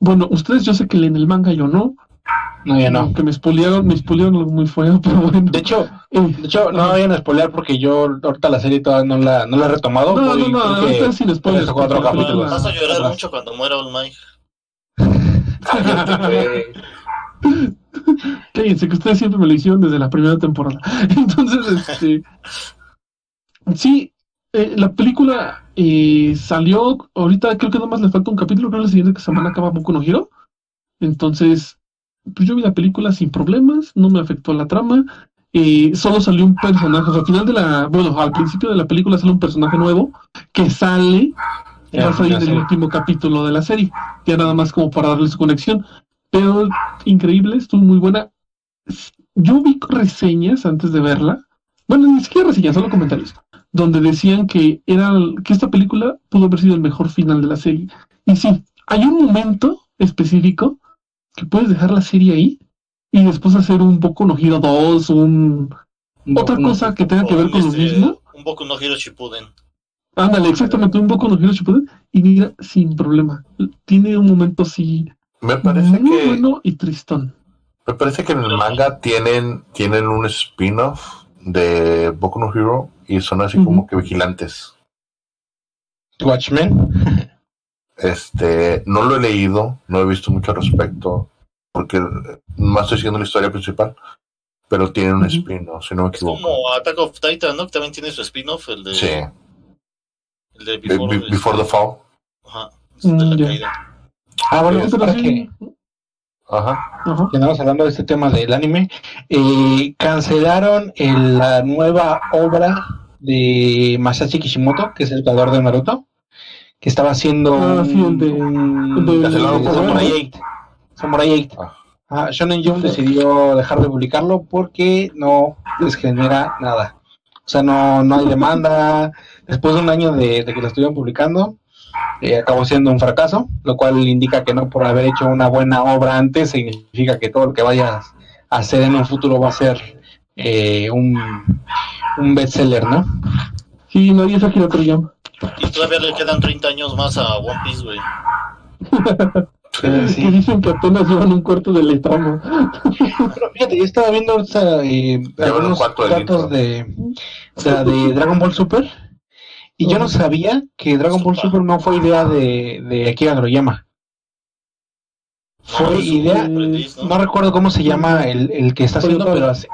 bueno, ustedes yo sé que leen el manga, yo no. No, ya no. Que me spoilearon, me spoilearon algo muy feo, [laughs] pero bueno. De hecho, Eh, de hecho, no vayan a spoilear porque yo ahorita la serie todavía no la, no la he retomado. no, no, no, ahorita sin spoilers. cuatro capítulos. Vas a llorar Atrás. mucho cuando muera All Might. [laughs] [laughs] Cállense, que ustedes siempre me lo hicieron desde la primera temporada. Entonces, este. sí, eh, la película eh, salió. Ahorita creo que nada más le falta un capítulo. Creo que la siguiente semana acaba Boku no Hero. Entonces, pues yo vi la película sin problemas. No me afectó la trama. eh, solo salió un personaje. O sea, al final de la. Bueno, al principio de la película sale un personaje nuevo que sale. Ya, va a salir en el último capítulo de la serie. Ya nada más como para darle su conexión. Pero increíble, estuvo muy buena. Yo vi reseñas antes de verla. Bueno, ni siquiera reseñas, solo comentarios. Donde decían que era que esta película pudo haber sido el mejor final de la serie. Y sí, hay un momento específico que puedes dejar la serie ahí y después hacer un poco no Hero 2, un otra no cosa que tenga que ver con lo mismo. Un poco no Hero Shippuden. Ándale, exactamente, un poco no Hero Shippuden y mira, sin problema. Tiene un momento así me parece muy que bueno y tristón. me parece que en el manga tienen tienen un spin-off de Boku no Hero y son así como que vigilantes. Watchmen. Este, no lo he leído, no he visto mucho al respecto, porque más estoy siguiendo la historia principal, pero tienen un spin-off, si no me Es equivoco. como Attack of Titan, ¿no? Que también tiene su spin-off, el de, Sí, el de Be- Before, Be- Before the Fall. Ajá, de Mm, la ya. caída. Ah, bueno, Sí, Pero para sí, que Ajá. andamos hablando de este tema del anime, eh, cancelaron el- la nueva obra de Masashi Kishimoto, que es el creador de Naruto, que estaba haciendo Ah, sí, el de- un- de- por Samurai qué? 8. Samurai 8. Ah. Ah, Shonen Jump decidió dejar de publicarlo porque no les genera nada. O sea, no, no hay demanda. [laughs] Después de un año de, de que lo estuvieron publicando, eh, acabó siendo un fracaso, lo cual indica que no por haber hecho una buena obra antes significa que todo lo que vayas a hacer en un futuro va a ser eh, un, un bestseller, ¿no? Sí, nadie es Akira Toriyama. Y todavía le quedan 30 años más a One Piece, güey. [laughs] Eh, sí. Que dicen que apenas llevan un cuarto de la trama. Pero fíjate, yo estaba viendo ahorita, eh, Llevan un algunos cuarto de litro. datos de, de, la de Dragon Ball Super y yo no sabía que Dragon Ball Super no fue idea de, de Akira Toriyama. Fue idea, aprendiz, ¿no? no recuerdo cómo se llama el, el que está haciendo, pero hace-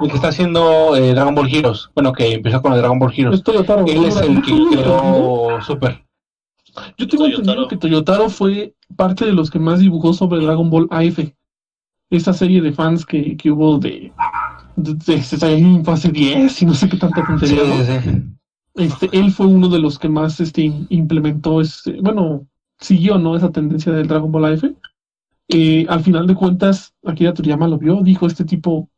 el que está haciendo eh, Dragon Ball Heroes. Bueno, que empezó con el Dragon Ball Heroes. Es Toyotaro. Él es el que creó Super. Yo tengo Toyotaro. entendido que Toyotaro fue parte de los que más dibujó sobre Dragon Ball AF. Esa serie de fans que, que hubo de, de, de Saiyajin fase 10 y no sé qué tanta Sí, tontería. ¿no? sí, sí. Este, él fue uno de los que más este, im- implementó, ese, bueno, siguió ¿no? esa tendencia del Dragon Ball AF. Eh, al final de cuentas, Akira Toriyama lo vio, dijo, este tipo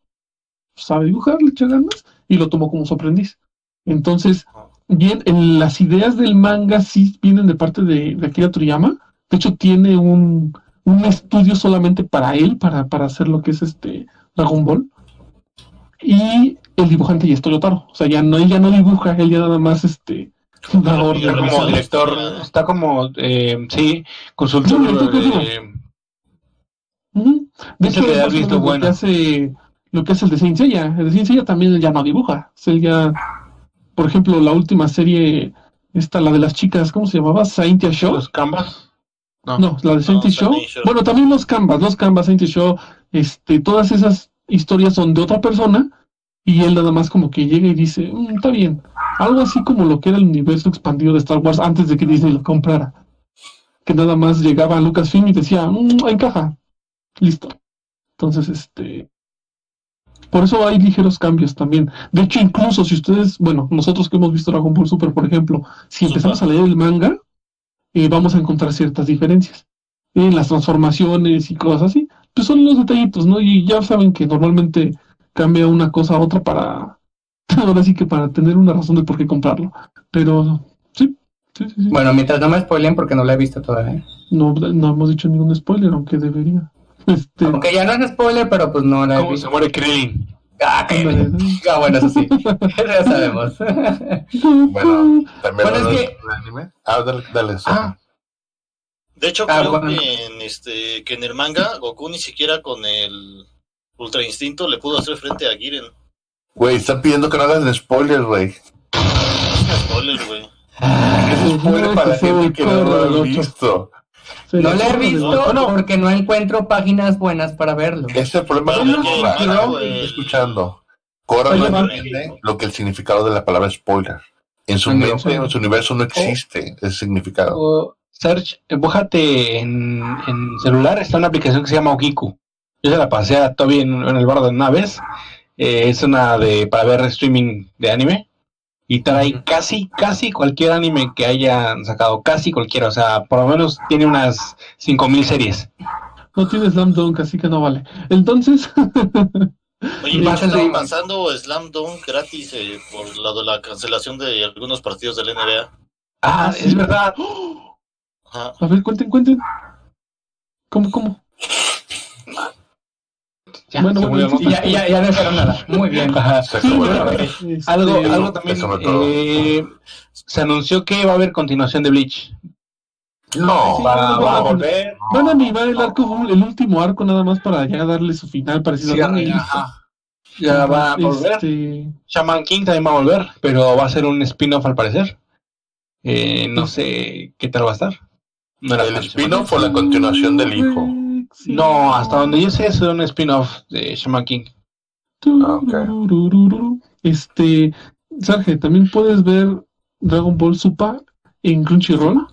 sabe dibujar, le echa ganas, y lo tomó como su aprendiz. Entonces, bien, en las ideas del manga sí vienen de parte de, de Akira Toriyama. De hecho, tiene un, un estudio solamente para él, para, para hacer lo que es este Dragon Ball. Y el dibujante ya es Toyotaro. O sea, ya no, él ya no dibuja, él ya nada más este da órdenes. Como [laughs] director, está como, eh, sí, consultor. Sí, De hecho, que has visto lo que hace lo que hace el de Saint Seiya. El de Saint Seiya también ya no dibuja. O sea, él ya, por ejemplo, la última serie, esta, la de las chicas, ¿cómo se llamaba? Saint Show. los canvas. No. No, la de Saint No, Show. Bueno, también los Canvas, los Canvas, Saint Show, este, todas esas historias son de otra persona y él nada más como que llega y dice, "Mm, está bien. Algo así como lo que era el universo expandido de Star Wars antes de que Disney lo comprara. Que nada más llegaba a Lucasfilm y decía, "Mm, encaja. Listo. Entonces, este... Por eso hay ligeros cambios también. De hecho, incluso si ustedes, bueno, nosotros que hemos visto Dragon Ball Super, por ejemplo, si empezamos a leer el manga, eh, vamos a encontrar ciertas diferencias en las transformaciones y cosas así. Pues son los detallitos, ¿no? Y ya saben que normalmente cambia una cosa a otra para, [laughs] ahora sí que para tener una razón de por qué comprarlo. Pero sí, sí, sí, sí. Bueno, mientras no me spoilen porque no la he visto todavía. No, no hemos dicho ningún spoiler, aunque debería. Este, Aunque ya no es spoiler, pero pues no la ¿Cómo se muere Krillin? Ah, ah, bueno, eso sí. [laughs] Eso ya sabemos. Bueno, también Bueno, es que- de anime. Ah, dale, dale. Ah. De hecho, Ah, creo bueno. que, en este, que en el manga, Goku ni siquiera con el Ultra Instinto le pudo hacer frente a Giren. Güey, están pidiendo que no hagas el spoiler, güey. Es spoiler, güey. Es spoiler para la gente que no lo ha visto. No le la he visto ¿no? porque no encuentro páginas buenas para verlo. Ese es el problema Cora. Estoy güey. escuchando. Cora no entiende lo que el significado de la palabra spoiler. En su Amigo. mente, en su universo no existe ese significado. O, Serge, eh, bújate en, en celular, está una aplicación que se llama Okiku. Yo se la pasé a Toby en, en el bar de una vez. Eh, es una de para ver streaming de anime. Y trae casi, casi cualquier anime que hayan sacado. Casi cualquiera. O sea, por lo menos tiene unas 5000 series. No tiene Slam Dunk, así que no vale. Entonces, [laughs] Oye, Y pasando Slam Dunk gratis eh, por lado de la cancelación de algunos partidos del NBA. Ah, Ah, sí. es verdad. A ver, cuenten, cuenten. ¿Cómo, cómo? Ya, Bueno, ya, ya, ya no dijeron nada. Muy bien. Ajá. [laughs] Se Este, Algo, algo también. Eh, se anunció que va a haber continuación de Bleach. No, Sí, Va, a volver. Van a animar el arco, el último arco nada más para ya darle su final parecido Sí, a ajá. Ya va a volver. Este, Shaman King también va a volver, pero va a ser un spin-off al parecer. Eh, no sé qué tal va a estar. No, el spin-off o la continuación del hijo. Sí. No, hasta donde yo sé, es un spin-off de Shaman King. Ah, ok. Tururururu. Este, Sergio, también puedes ver Dragon Ball Super en Crunchyroll.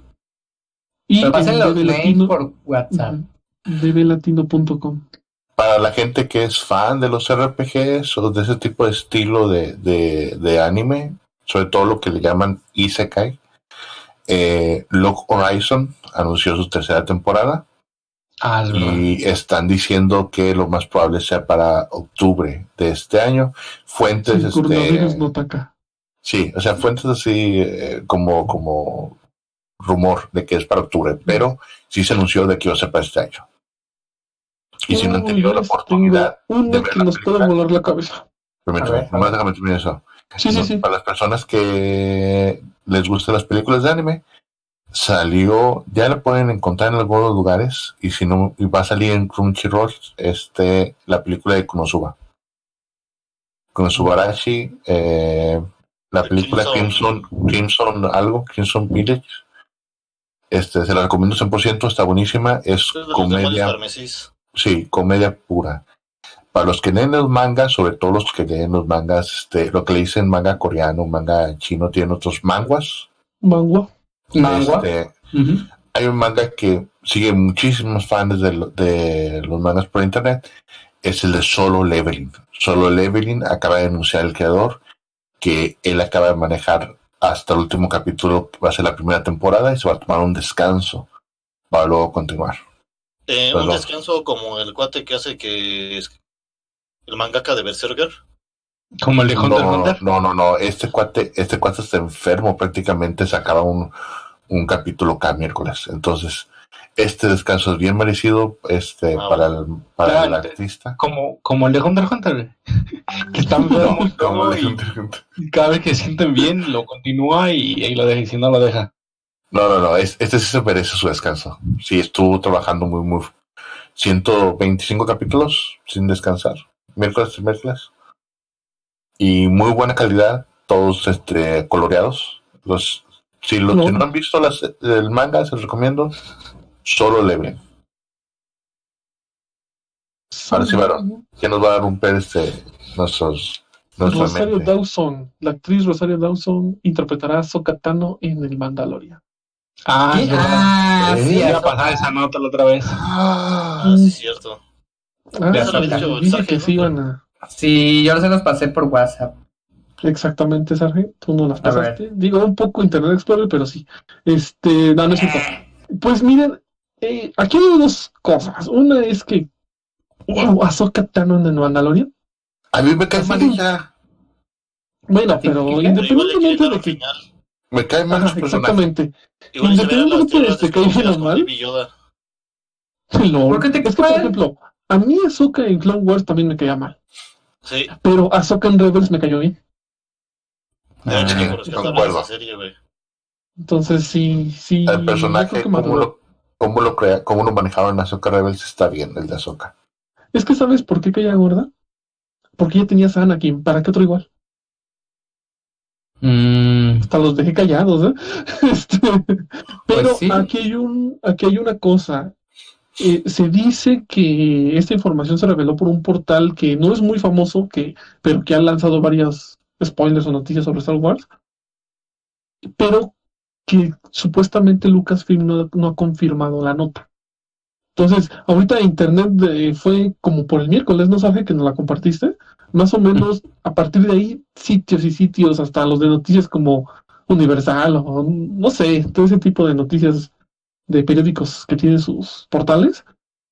Y en Latino- por WhatsApp. dblatino.com. Para la gente que es fan de los RPGs o de ese tipo de estilo de, de, de anime, sobre todo lo que le llaman Isekai, eh, Log Horizon anunció su tercera temporada Ah, es y están diciendo que lo más probable sea para octubre de este año. Fuentes, El este, coronavirus no ataca. Sí, o sea, fuentes así eh, como, como rumor de que es para octubre, pero sí se anunció de que iba a ser para este año. Y si no han tenido la oportunidad, tengo de ver que la nos puede película. volar la cabeza. ver. nomás déjame terminar eso. Sí, sí, sí. Para las personas que les gustan las películas de anime, salió, ya la pueden encontrar en algunos lugares y si no, y va a salir en Crunchyroll este, la película de Konosuba. Konosuba Arashi, eh, la película Crimson. Crimson, algo, Crimson Village. Este, se la recomiendo 100%, está buenísima, es comedia, sí, comedia pura. Para los que leen los mangas, sobre todo los que leen los mangas, este, lo que le dicen manga coreano, manga chino, tienen otros manguas. Mangua. Mangua. Este, hay un manga que sigue muchísimos fans de, lo- de los mangas por internet, es el de Solo Leveling. Solo Leveling acaba de anunciar el creador que él acaba de manejar hasta el último capítulo, que va a ser la primera temporada, y se va a tomar un descanso para luego continuar. Eh, un descanso como el cuate que hace que el mangaka de Berserker. Como el de Hunter no, Hunter. no, no, no, este cuate, este cuate está enfermo, prácticamente sacaba un, un capítulo cada miércoles. Entonces, este descanso es bien merecido este, Ah, para, el, para Claro, el artista. Como, como el de Hunter Hunter. [laughs] que está enfermo y Como todo, de y gente- gente. cada vez que sienten bien lo continúa y, y lo deja y si no lo deja. No, no, no, es- este sí se merece su descanso. Sí, estuvo trabajando muy, muy. 125 capítulos sin descansar, miércoles y miércoles. Y muy buena calidad, todos este, coloreados. Los, si, los, No. si no han visto las, el manga, se los recomiendo. Solo leve. Ahora sí, varón. Que nos va a romper este, nuestros, nuestra Rosario mente. Dawson, la actriz Rosario Dawson interpretará a Sokatano en el Mandalorian. Ah, ¿Qué? Ah, Eh, sí, Iba a pasar esa nota la otra vez. Ah, sí, es cierto. Ah, Ya había dicho dije que se iban a. Sí, yo se los pasé por WhatsApp. Exactamente, Sarge. Tú no las pasaste. Digo, un poco Internet Explorer, pero sí. Este, no, no es. Pues miren, eh, aquí hay dos cosas. Una es que. Wow, Ahsoka Tano en el Mandalorian. A mí me cae mal ella. Bueno, pero independientemente de que. final. Me cae mal los exactamente. Las Independientemente de que con mal. [laughs] ¿Por qué te es que, por ejemplo, a mí Ahsoka en Clone Wars también me caía mal. Sí, Pero Ahsoka en Rebels me cayó bien. de hecho, Ah, que concuerdo. serie, güey. Entonces, sí, sí. El personaje, cómo lo, cómo lo crea, cómo lo manejaron en Azoka Rebels está bien, el de Azoka. Es que, ¿sabes por qué caía gorda? Porque ya tenías a Anakin. ¿Para qué otro igual? Mm, Hasta los dejé callados, ¿eh? [laughs] Este, pero Pues sí. aquí, hay un, aquí hay una cosa. Eh, se dice que esta información se reveló por un portal que no es muy famoso, que, pero que ha lanzado varias spoilers o noticias sobre Star Wars. Pero que supuestamente Lucasfilm no, no ha confirmado la nota. Entonces, ahorita internet eh, fue como por el miércoles, ¿no sabes que nos la compartiste? Más o menos a partir de ahí, sitios y sitios, hasta los de noticias como Universal o no sé, todo ese tipo de noticias de periódicos que tienen sus portales,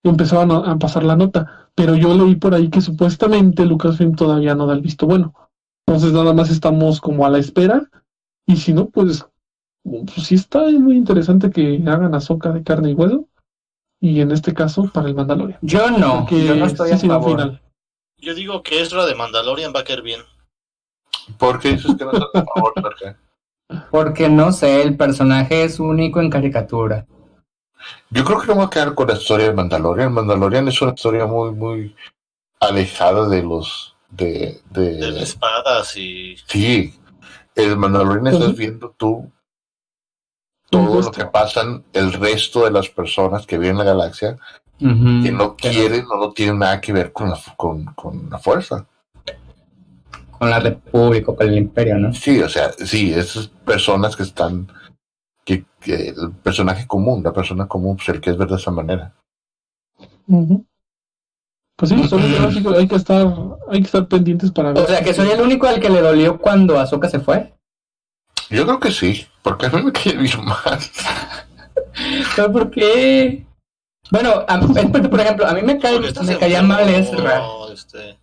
empezaban a, a pasar la nota. Pero yo leí por ahí que supuestamente Lucasfilm todavía no da el visto bueno. Entonces nada más estamos como a la espera. Y si no, pues, pues sí está muy interesante que hagan Azoka de carne y hueso. Y en este caso, para el Mandalorian. yo no, Porque yo no estoy sí a favor. final. Yo digo que Ezra de Mandalorian va a caer bien. ¿Por qué dices que no estás a favor, Jorge? Porque no sé, el personaje es único en caricatura. Yo creo que no voy a quedar con la historia de Mandalorian. Mandalorian es una historia muy, muy alejada de los. de. De de espadas y. sí, el Mandalorian estás viendo tú todo lo que pasan el resto de las personas que viven en la galaxia Ujú. que no quieren o no tienen nada que ver con la, con, con la fuerza. Con la República, con el Imperio, ¿no? Sí, o sea, sí, esas personas que están, que, que el personaje común, la persona común, pues el que es ver de esa manera. Pues sí, [clears throat] solo hay que estar, hay que estar pendientes para ver. O sea, que soy el único al que le dolió cuando Ahsoka se fue. Yo creo que sí, porque a mí me cae bien mal. ¿Pero por qué? Bueno, a- por ejemplo, a mí me, cae, me caía mal Ezra. Este,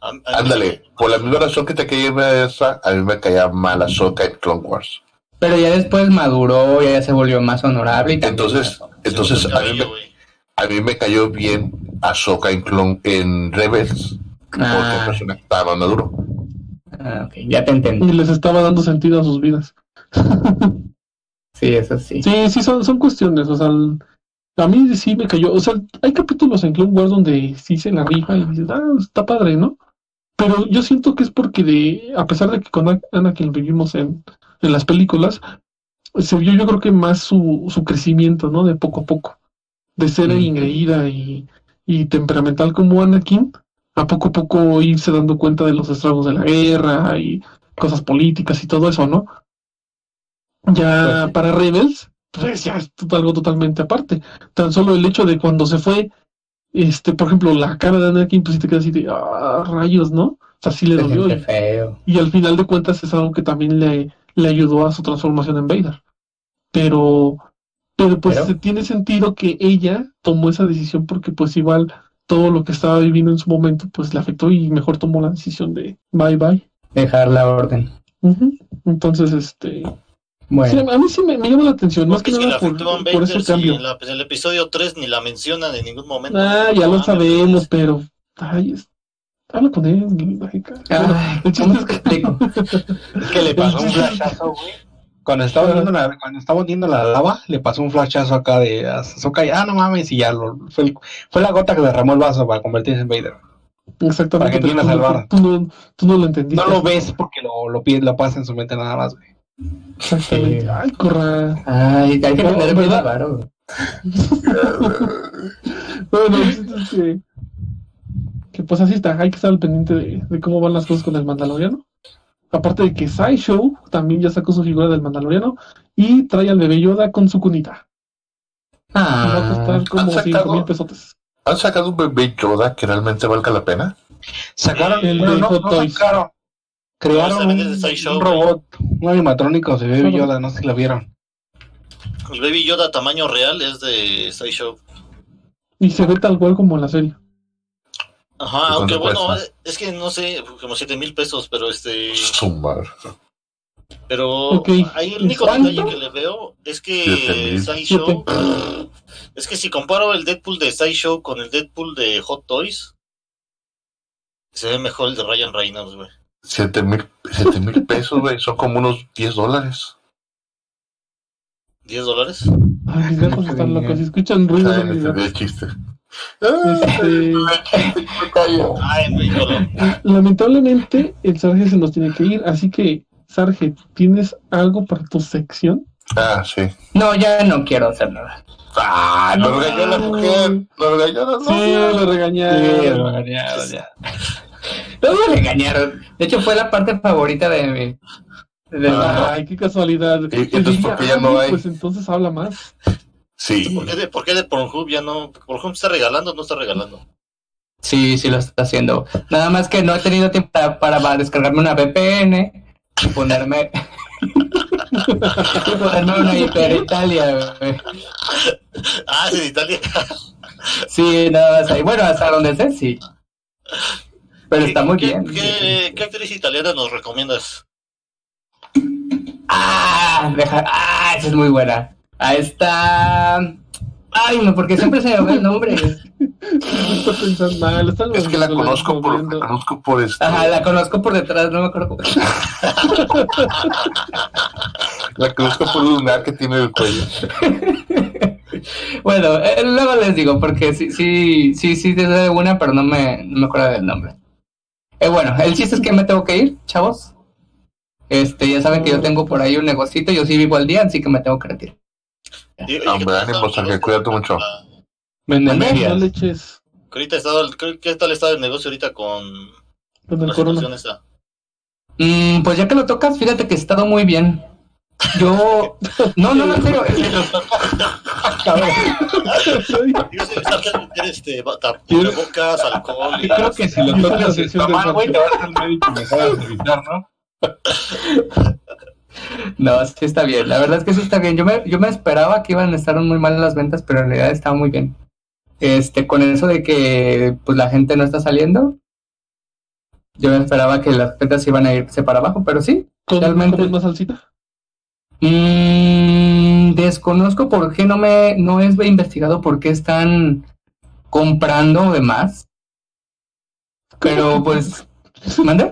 a- a- Ándale, por la misma razón que te caía esa, a mí me caía mal Ahsoka en Clone Wars. Pero ya después maduró, ya se volvió más honorable y también- Entonces, entonces a el mí, me, güey. a mí me cayó bien Ahsoka en, Clone, en Rebels, porque el Ah, personaje estaba maduro. ah, ok, ya te entendí. Y les estaba dando sentido a sus vidas. [laughs] Sí, eso sí. Sí, sí, son, son cuestiones. O sea, el- a mí sí me cayó. O sea, hay capítulos en Clone Wars donde sí se la rifa y dices, ah, está padre, ¿no? Pero yo siento que es porque de, a pesar de que con Ana- Anakin lo vivimos en, en las películas, se vio yo creo que más su, su crecimiento, ¿no? De poco a poco. De ser Mm. y, y temperamental como Anakin, a poco a poco irse dando cuenta de los estragos de la guerra y cosas políticas y todo eso, ¿no? Ya Pues sí. para Rebels, pues ya es algo totalmente aparte. Tan solo el hecho de cuando se fue, este, por ejemplo, la cara de Anakin, pues sí te quedas así de, ah, rayos, ¿no? O sea, sí le dolió. y al final de cuentas es algo que también le, le ayudó a su transformación en Vader. Pero, pero pues Pero- tiene sentido que ella tomó esa decisión porque pues igual todo lo que estaba viviendo en su momento pues le afectó y mejor tomó la decisión de bye bye. Dejar la orden. Entonces, este, sí, Bueno, a mí sí me, me llama la atención, más que nada por, por ese cambio. en, la- en el episodio 3 ni la mencionan en ningún momento. Ah, ya No lo sabemos, pero, ay, es- habla con él. ay, bueno, chiste ¿cómo es te explico? Es que le pasó un flashazo, güey. Cuando estaba viendo la, cuando estaba viendo la lava, le pasó un flashazo acá de Ahsoka y ah, no mames, y ya lo, fue, el- fue la gota que derramó el vaso para convertirse en Vader. Exactamente. para que tú, al no- bar. tú no, tú no lo entendiste. No lo ves porque lo, lo, lo pasa en su mente nada más, güey. Exactamente. Ay, corra. Ay, hay que tener ¿verdad? cuidado, varo. Bueno, es que, [laughs] que pues así está. Hay que estar al pendiente de, de cómo van las cosas con el Mandaloriano. Aparte de que Sideshow también ya sacó su figura del Mandaloriano y trae al bebé Yoda con su cunita. Y va a Ah, costar como ¿han 5 sacado? mil pesotes. ¿Han sacado un bebé Yoda que realmente valga la pena? Sacaron, El no, sacaron. Crearon un, Sideshow, robot, un animatrónico de Baby. Yoda, no sé si lo vieron. El Baby Yoda tamaño real es de Sideshow. Y se ve tal cual como en la serie. Ajá, ¿Y aunque bueno, cuesta? es que no sé, como 7 mil pesos, pero este. Sumar. Pero Ok. ahí el único ¿Cuánto? detalle que le veo es Siete que mil. Sideshow. [clears throat] Es que si comparo el Deadpool de Sideshow con el Deadpool de Hot Toys, se ve mejor el de Ryan Reynolds, güey. Siete mil, siete mil pesos, güey. Son como unos 10 dólares. ¿10 dólares? Ay, mis gatos están locos. Si escuchan ruido, Ay, el chiste. Este, [laughs] lamentablemente, el Sarge se nos tiene que ir. Así que, Sarge, ¿tienes algo para tu sección? Ah, sí. no, ya no quiero hacer nada. Ah, lo regañó la mujer. Lo regañó la Sí, novia. lo regañaron. No me regañaron. De hecho, fue la parte favorita de mi. De Ah. Ay, qué casualidad. Y- entonces, diga, ¿por qué ya "Ah, no hay?" Pues entonces habla más. Sí. ¿Por qué, de, ¿Por qué de Pornhub ya no? ¿Pornhub está regalando o no está regalando? Sí, sí lo está haciendo. Nada más que no he tenido tiempo para, para descargarme una VPN y ponerme. [laughs] y ponerme una hiper Italia, güey. Ah, en Italia. Sí, nada más ahí. Bueno, hasta donde sé, sí. Pero está muy ¿Qué- bien. ¿qué, ¿Qué actriz italiana nos recomiendas? Ah, deja. Ah, esa es muy buena. Ahí está. Ay, no, porque siempre se me va el nombre. [laughs] Está pensando mal. está Es que la conozco por, la conozco por este. Ajá, la conozco por detrás, no me acuerdo. [laughs] La conozco por un lunar que tiene el cuello. [laughs] Bueno, eh, luego les digo, porque sí, sí, sí, sí, desde una, pero no me, no me acuerdo del nombre. Eh, bueno, el chiste es que me tengo que ir, chavos. Este, ya saben que yo tengo por ahí un negocito, yo sí vivo al día, así que me tengo que retirar. Hombre, ¿qué tal ánimo, Sergio, cuídate mucho. No medias. leches ahorita está el- ¿qué tal está el negocio ahorita con con el la corona. situación esa? Mm, pues ya que lo tocas, fíjate que he estado muy bien. Yo, no, no, no, en serio. Digo, sí, está que meter [laughs] este tapabocas, alcohol y Yo creo que si lo tocas está mal, güey, te vas al médico y me vas a revisar, ¿no? [laughs] [laughs] No, sí está bien. La verdad es que sí está bien. Yo me, yo me esperaba que iban a estar muy mal las ventas, pero en realidad estaba muy bien. Este, con eso de que pues la gente no está saliendo, yo me esperaba que las ventas iban a irse para abajo, pero sí. ¿Con, Realmente- ¿Comes más salsita? Mm, desconozco por qué no me, no es investigado por qué están comprando de más. [laughs] Pero pues, ¿manda?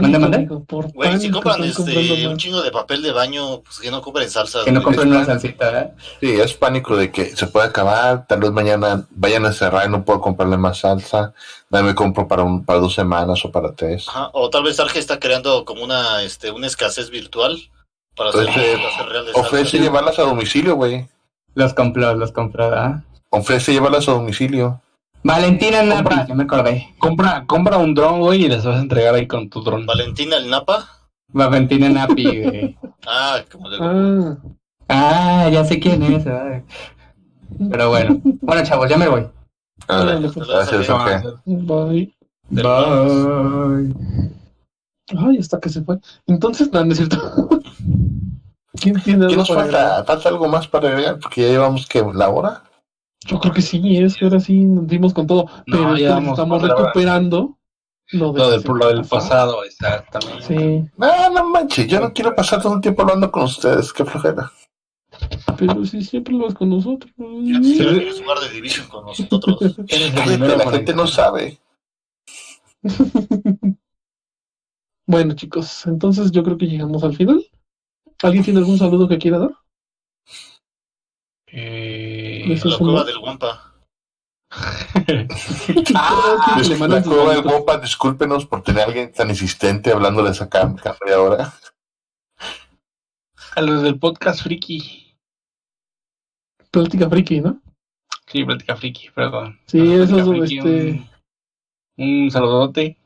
Pánico, ¿Mande, mande? amigo, por Güey, si compran este, un chingo de papel de baño, pues que no compren salsa. Que no compren una salsita, ¿eh? Sí, es pánico de que se puede acabar, tal vez mañana vayan a cerrar y no puedo comprarle más salsa, me compro para un, para dos semanas o para tres. Ajá, O tal vez Arge está creando como una, este, una escasez virtual para hacer, Ofrece- para hacer real de salsa. Ofrece llevarlas a domicilio, güey. Los compró, los compró, ¿ah? Ofrece llevarlas a domicilio. Valentina Napa, Compra. ya me acordé. Compra, compra un dron, güey, y les vas a entregar ahí con tu dron. Valentina el Napa. Valentina Napi, [laughs] güey. Ah, como de Ah, Ah, ya sé quién es. ay. Pero bueno. Bueno, chavos, ya me voy. Órale, pues. Gracias, ok. Bye. Bye. Ay, hasta que se fue. Entonces, no, no es cierto. [laughs] ¿Quién tiene ¿Qué nos falta? ¿Falta algo más para agregar? Porque ya llevamos que la hora. Yo creo que sí, es que ahora sí nos dimos con todo. No, Pero ya estamos recuperando lo, de Lo del, lo del pasado, exactamente. Sí, No, no manches, yo no quiero pasar todo el tiempo hablando con ustedes, qué flojera. pero si siempre lo vas con nosotros. Ya quieres jugar de Division con nosotros. [laughs] Eres el Cállate, la gente no sabe. [laughs] Bueno, chicos, entonces yo creo que llegamos al final. ¿Alguien tiene algún saludo que quiera dar? Eh, Eso La es un- [laughs] cueva del Guampa. Ah, La cueva del. Guampa, discúlpenos por tener a alguien tan insistente hablándoles acá cada media hora. a los del podcast friki. Plática friki, ¿no? Sí, plática friki, perdón. Sí, eso es este. Un, un saludote.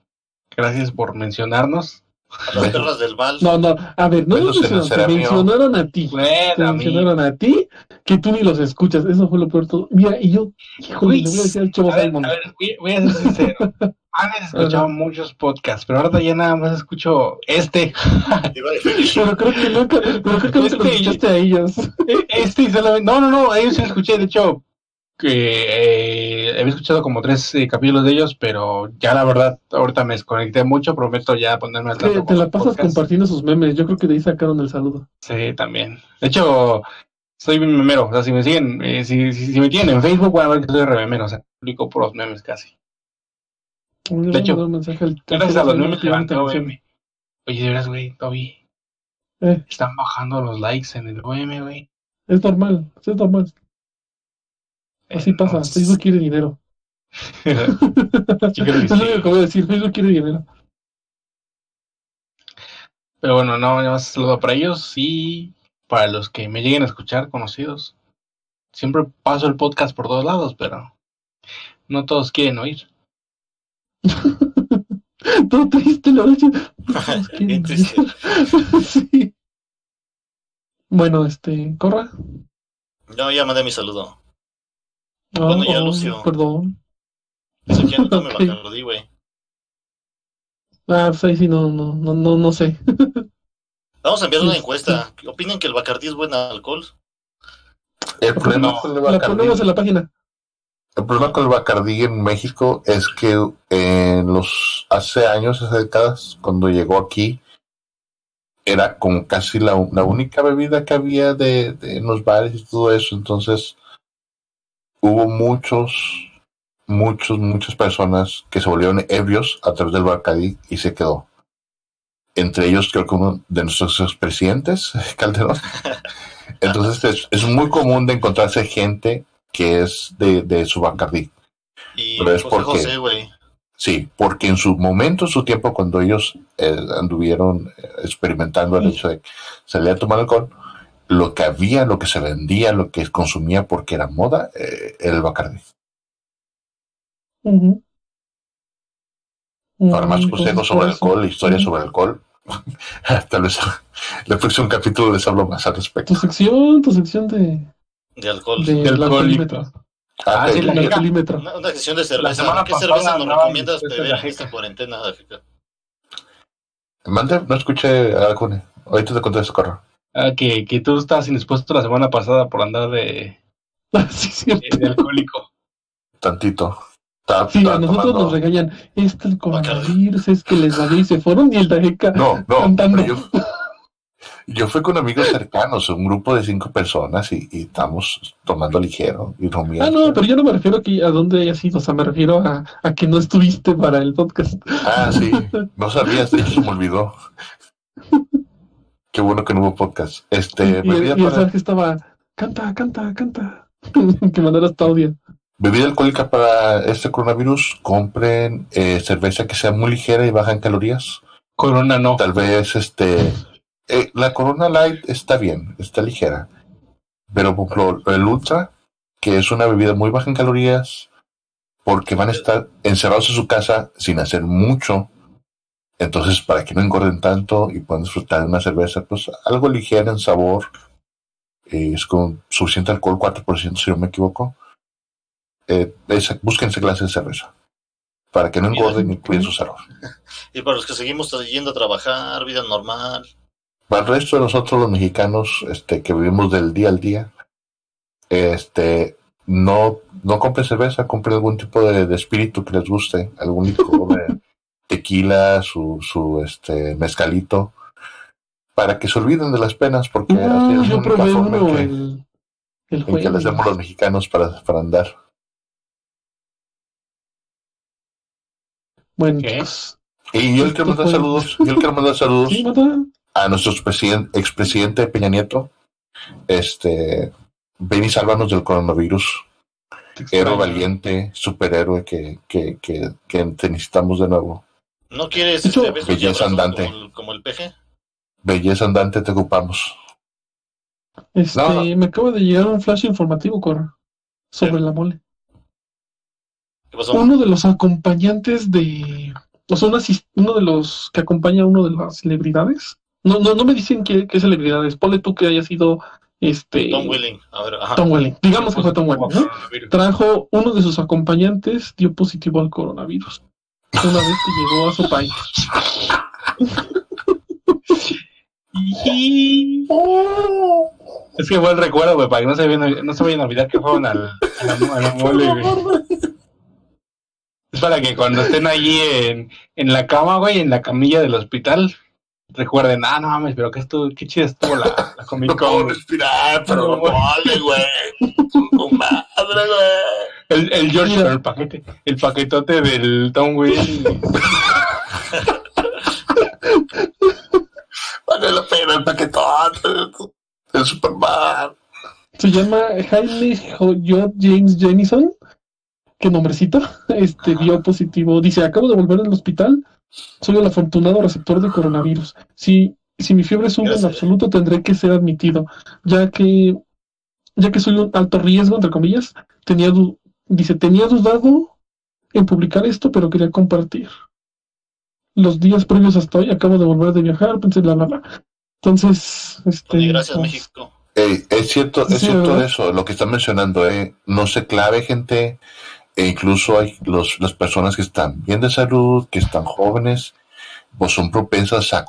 Gracias por mencionarnos. A las perras del mal. No, no, a ver, no el mencionaron, te mencionaron a ti. Te Bueno, a mí. mencionaron a ti, que tú ni los escuchas. Eso fue lo peor todo. Mira, y yo, híjole, le voy a decir al chavo A ver, a voy, voy a ser sincero. [laughs] Antes escuchaba muchos podcasts, pero ahora ya nada más escucho este. A Pero creo que nunca, pero creo que nunca los Este- escuchaste a ellos. Este y solamente. No, no, no, ellos sí los escuché. De hecho, que eh, había escuchado como tres eh, capítulos de ellos, pero ya la verdad, ahorita me desconecté mucho. Prometo ya ponerme al tanto. te la los pasas compartiendo sus memes. Yo creo que de ahí sacaron el saludo. Sí, también. De hecho, soy bien memero. O sea, si me siguen, eh, si, si, si me tienen en Facebook, van a ver que soy re memero. O sea, publico puros memes casi. De hecho, un mensaje al- Gracias a los memes que. OM. Oye, de veras, güey, Toby. Eh. Están bajando los likes en el OM, güey. Es normal, es normal. Así pasa. no, Facebook quiere dinero. [laughs] [laughs] Es lo único que voy a decir. Facebook quiere dinero. Pero bueno, no, nada más saludo para ellos y para los que me lleguen a escuchar conocidos. Siempre paso el podcast por todos lados, pero no todos quieren oír. [laughs] Todo triste, lo hecho. Sí. Bueno, este, corra. No, ya mandé mi saludo. No, Bueno, ya, oh, Lucio. Perdón. Eso que no [laughs] me Ok. Bacardí, güey. Ah, pues ahí sí, no, no, no, no, no sé. [laughs] Vamos a enviar una Este. encuesta. ¿Opinan que el Bacardí es buen alcohol? El problema, No, con el La Bacardí, ponemos en la página. el problema con el Bacardí en México es que en los hace años, hace décadas, cuando llegó aquí, era como casi la, la única bebida que había de, de- en los bares y todo eso. Entonces, hubo muchos, muchos, muchas personas que se volvieron ebrios a través del Bacardí y se quedó. Entre ellos, creo que uno de nuestros expresidentes, [laughs] Calderón. [laughs] Entonces, es, es muy común de encontrarse gente que es de, de su Bacardí. Y Pero es José porque- José, güey. Sí, porque en su momento, en su tiempo, cuando ellos eh, anduvieron eh, experimentando el hecho de salir a tomar alcohol, lo que había, lo que se vendía, lo que consumía porque era moda, eh, era el Bacardi. Ujú. Ahora más Mm, consejos entonces, sobre alcohol, historias Ujú. sobre alcohol. [laughs] Tal vez [laughs] el próximo capítulo les hablo más al respecto. Tu sección, tu sección de, De alcohol. de De alcohólico. alcoholímetro. Ah, sí, ok. la alcoholímetro. Una, una sesión de La cerveza. semana ¿Qué cerveza nos recomiendas de beber la en esta cuarentena? Mande, no escuché a Alcune. Ahorita te contesto, corro. Ah, que, que tú estabas indispuesto la semana pasada por andar de, [laughs] Ah, sí, de, de alcohólico. Tantito. Sí, a nosotros tomando- nos regañan. Este el coronavirus, es que les valió y se fueron y el Dajeca No, no. cantando. yo, Yo fui con amigos cercanos, un grupo de cinco personas y, y estamos tomando ligero y Ah, bromeando. no, pero yo no me refiero aquí a dónde hayas ido, o sea, me refiero a, a que no estuviste para el podcast. Ah, sí, no sabías, de hecho se me olvidó. [laughs] Qué bueno que no hubo podcast. Este, y, bebida, y el para- Sergio estaba, canta, canta, canta. [laughs] que mandaras tu audio. bebida alcohólica para este coronavirus, compren eh, cerveza que sea muy ligera y baja en calorías. Corona no. Tal vez este eh, la Corona Light está bien, está ligera. Pero por ejemplo, el Ultra, que es una bebida muy baja en calorías, porque van a estar encerrados en su casa sin hacer mucho. Entonces, para que no engorden tanto y puedan disfrutar de una cerveza, pues algo ligera en sabor, eh, es con suficiente alcohol, 4% si no me equivoco. Eh, esa, busquen esa clase de cerveza, para que no engorden y cuiden su salud. Y para los que seguimos yendo a trabajar, vida normal. Para el resto de nosotros los mexicanos este, que vivimos del día al día, este, no, no compren cerveza, compren algún tipo de, de espíritu que les guste, algún licor de [laughs] tequila, su, su este, mezcalito, para que se olviden de las penas, porque así No, es la yo única probé forma uno en que, el, el en que les demos los mexicanos para, para andar. Bueno, ¿Qué? chicos. Y yo le quiero mandar saludos, yo le quiero mandar saludos [laughs] a nuestro expresiden- expresidente Peña Nieto, este, ven y sálvanos del coronavirus. héroe valiente, superhéroe que, que, que, que te necesitamos de nuevo. ¿No quieres este, belleza andante. Como el, como el peje? Belleza andante, te ocupamos. Este, No, no. me acaba de llegar un flash informativo, Cor, sobre la mole. ¿Qué pasó? Uno de los acompañantes de. O sea, uno de los que acompaña a uno de las celebridades. No, no, no me dicen qué, qué celebridades. Ponle tú que haya sido este. Tom Willing. A ver, ajá. Tom Welling. Digamos que fue Tom Welling, ¿no? Trajo uno de sus acompañantes, dio positivo al coronavirus. Una vez que llegó a su país. Es que buen recuerdo, güey, para que no se vayan, no se vayan a olvidar que fueron al, a la, a la mole, güey. Es para que cuando estén allí en, en la cama, güey, en la camilla del hospital, recuerden, ah, no mames, pero que estuvo, qué chida estuvo la, la Comic No puedo Con. respirar, pero no vale, güey. El, el George, el paquete, el paquetote del Tom Will. Vale la pena el paquetón. El Superman. Se llama Jaime Joyot James Jamison. Qué nombrecito. Este dio positivo. Dice: Acabo de volver al hospital. Soy el afortunado receptor de coronavirus. Si, si mi fiebre sube en absoluto, tendré que ser admitido, ya que, ya que soy un alto riesgo, entre comillas. Tenía du- dice: Tenía dudado en publicar esto, pero quería compartir. Los días previos hasta hoy acabo de volver de viajar, pensé, la, la, la. Entonces, este. Gracias, pues, México. Es cierto, es Sí, cierto ¿verdad? eso, lo que están mencionando, eh. No se clave, gente. E incluso hay los, las personas que están bien de salud, que están jóvenes, pues son propensas a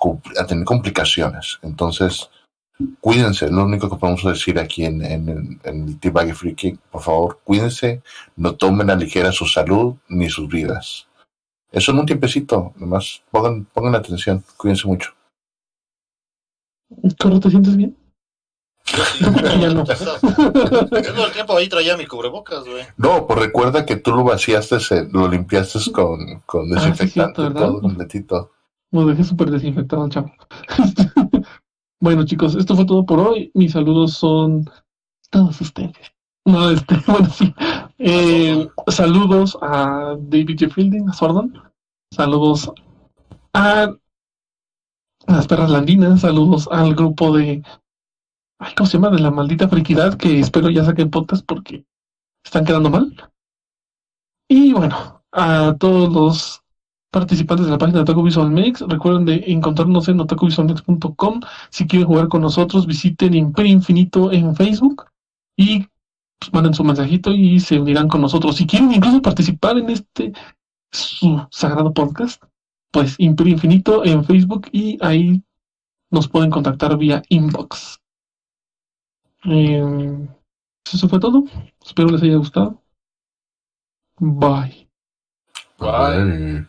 tener complicaciones. Entonces, cuídense, es lo único que podemos decir aquí en, en, en, el T-Bag Freaking. Por favor, cuídense, no tomen a ligera su salud ni sus vidas. Eso en un tiempecito, nomás pongan, pongan atención, cuídense mucho. Corro, ¿te sientes bien? Sí. [laughs] Ya no. Todo el tiempo ahí traía mi cubrebocas, güey. No, pues recuerda que tú lo vaciaste, se- lo limpiaste con, con Ah, sí, desinfectante, cierto, ¿verdad? todo completito. Lo dejé súper desinfectado chavo. [laughs] bueno, chicos, esto fue todo por hoy. Mis saludos son todos ustedes. No, este, [laughs] bueno, sí. Eh, saludos a David J. Fielding, a Sordon. Saludos a las perras landinas. Saludos al grupo de. Ay, ¿Cómo se llama? De la maldita friquidad, que espero ya saquen podcast porque están quedando mal. Y bueno, a todos los participantes de la página de Otaku Visual Mix. Recuerden de encontrarnos en otakuvisualmix.com. Si quieren jugar con nosotros, visiten Imperio Infinito en Facebook y pues, manden su mensajito y se unirán con nosotros. Si quieren incluso participar en este su sagrado podcast, pues Imperio Infinito en Facebook y ahí nos pueden contactar vía inbox. Eh, eso fue todo. Espero les haya gustado. Bye. Bye.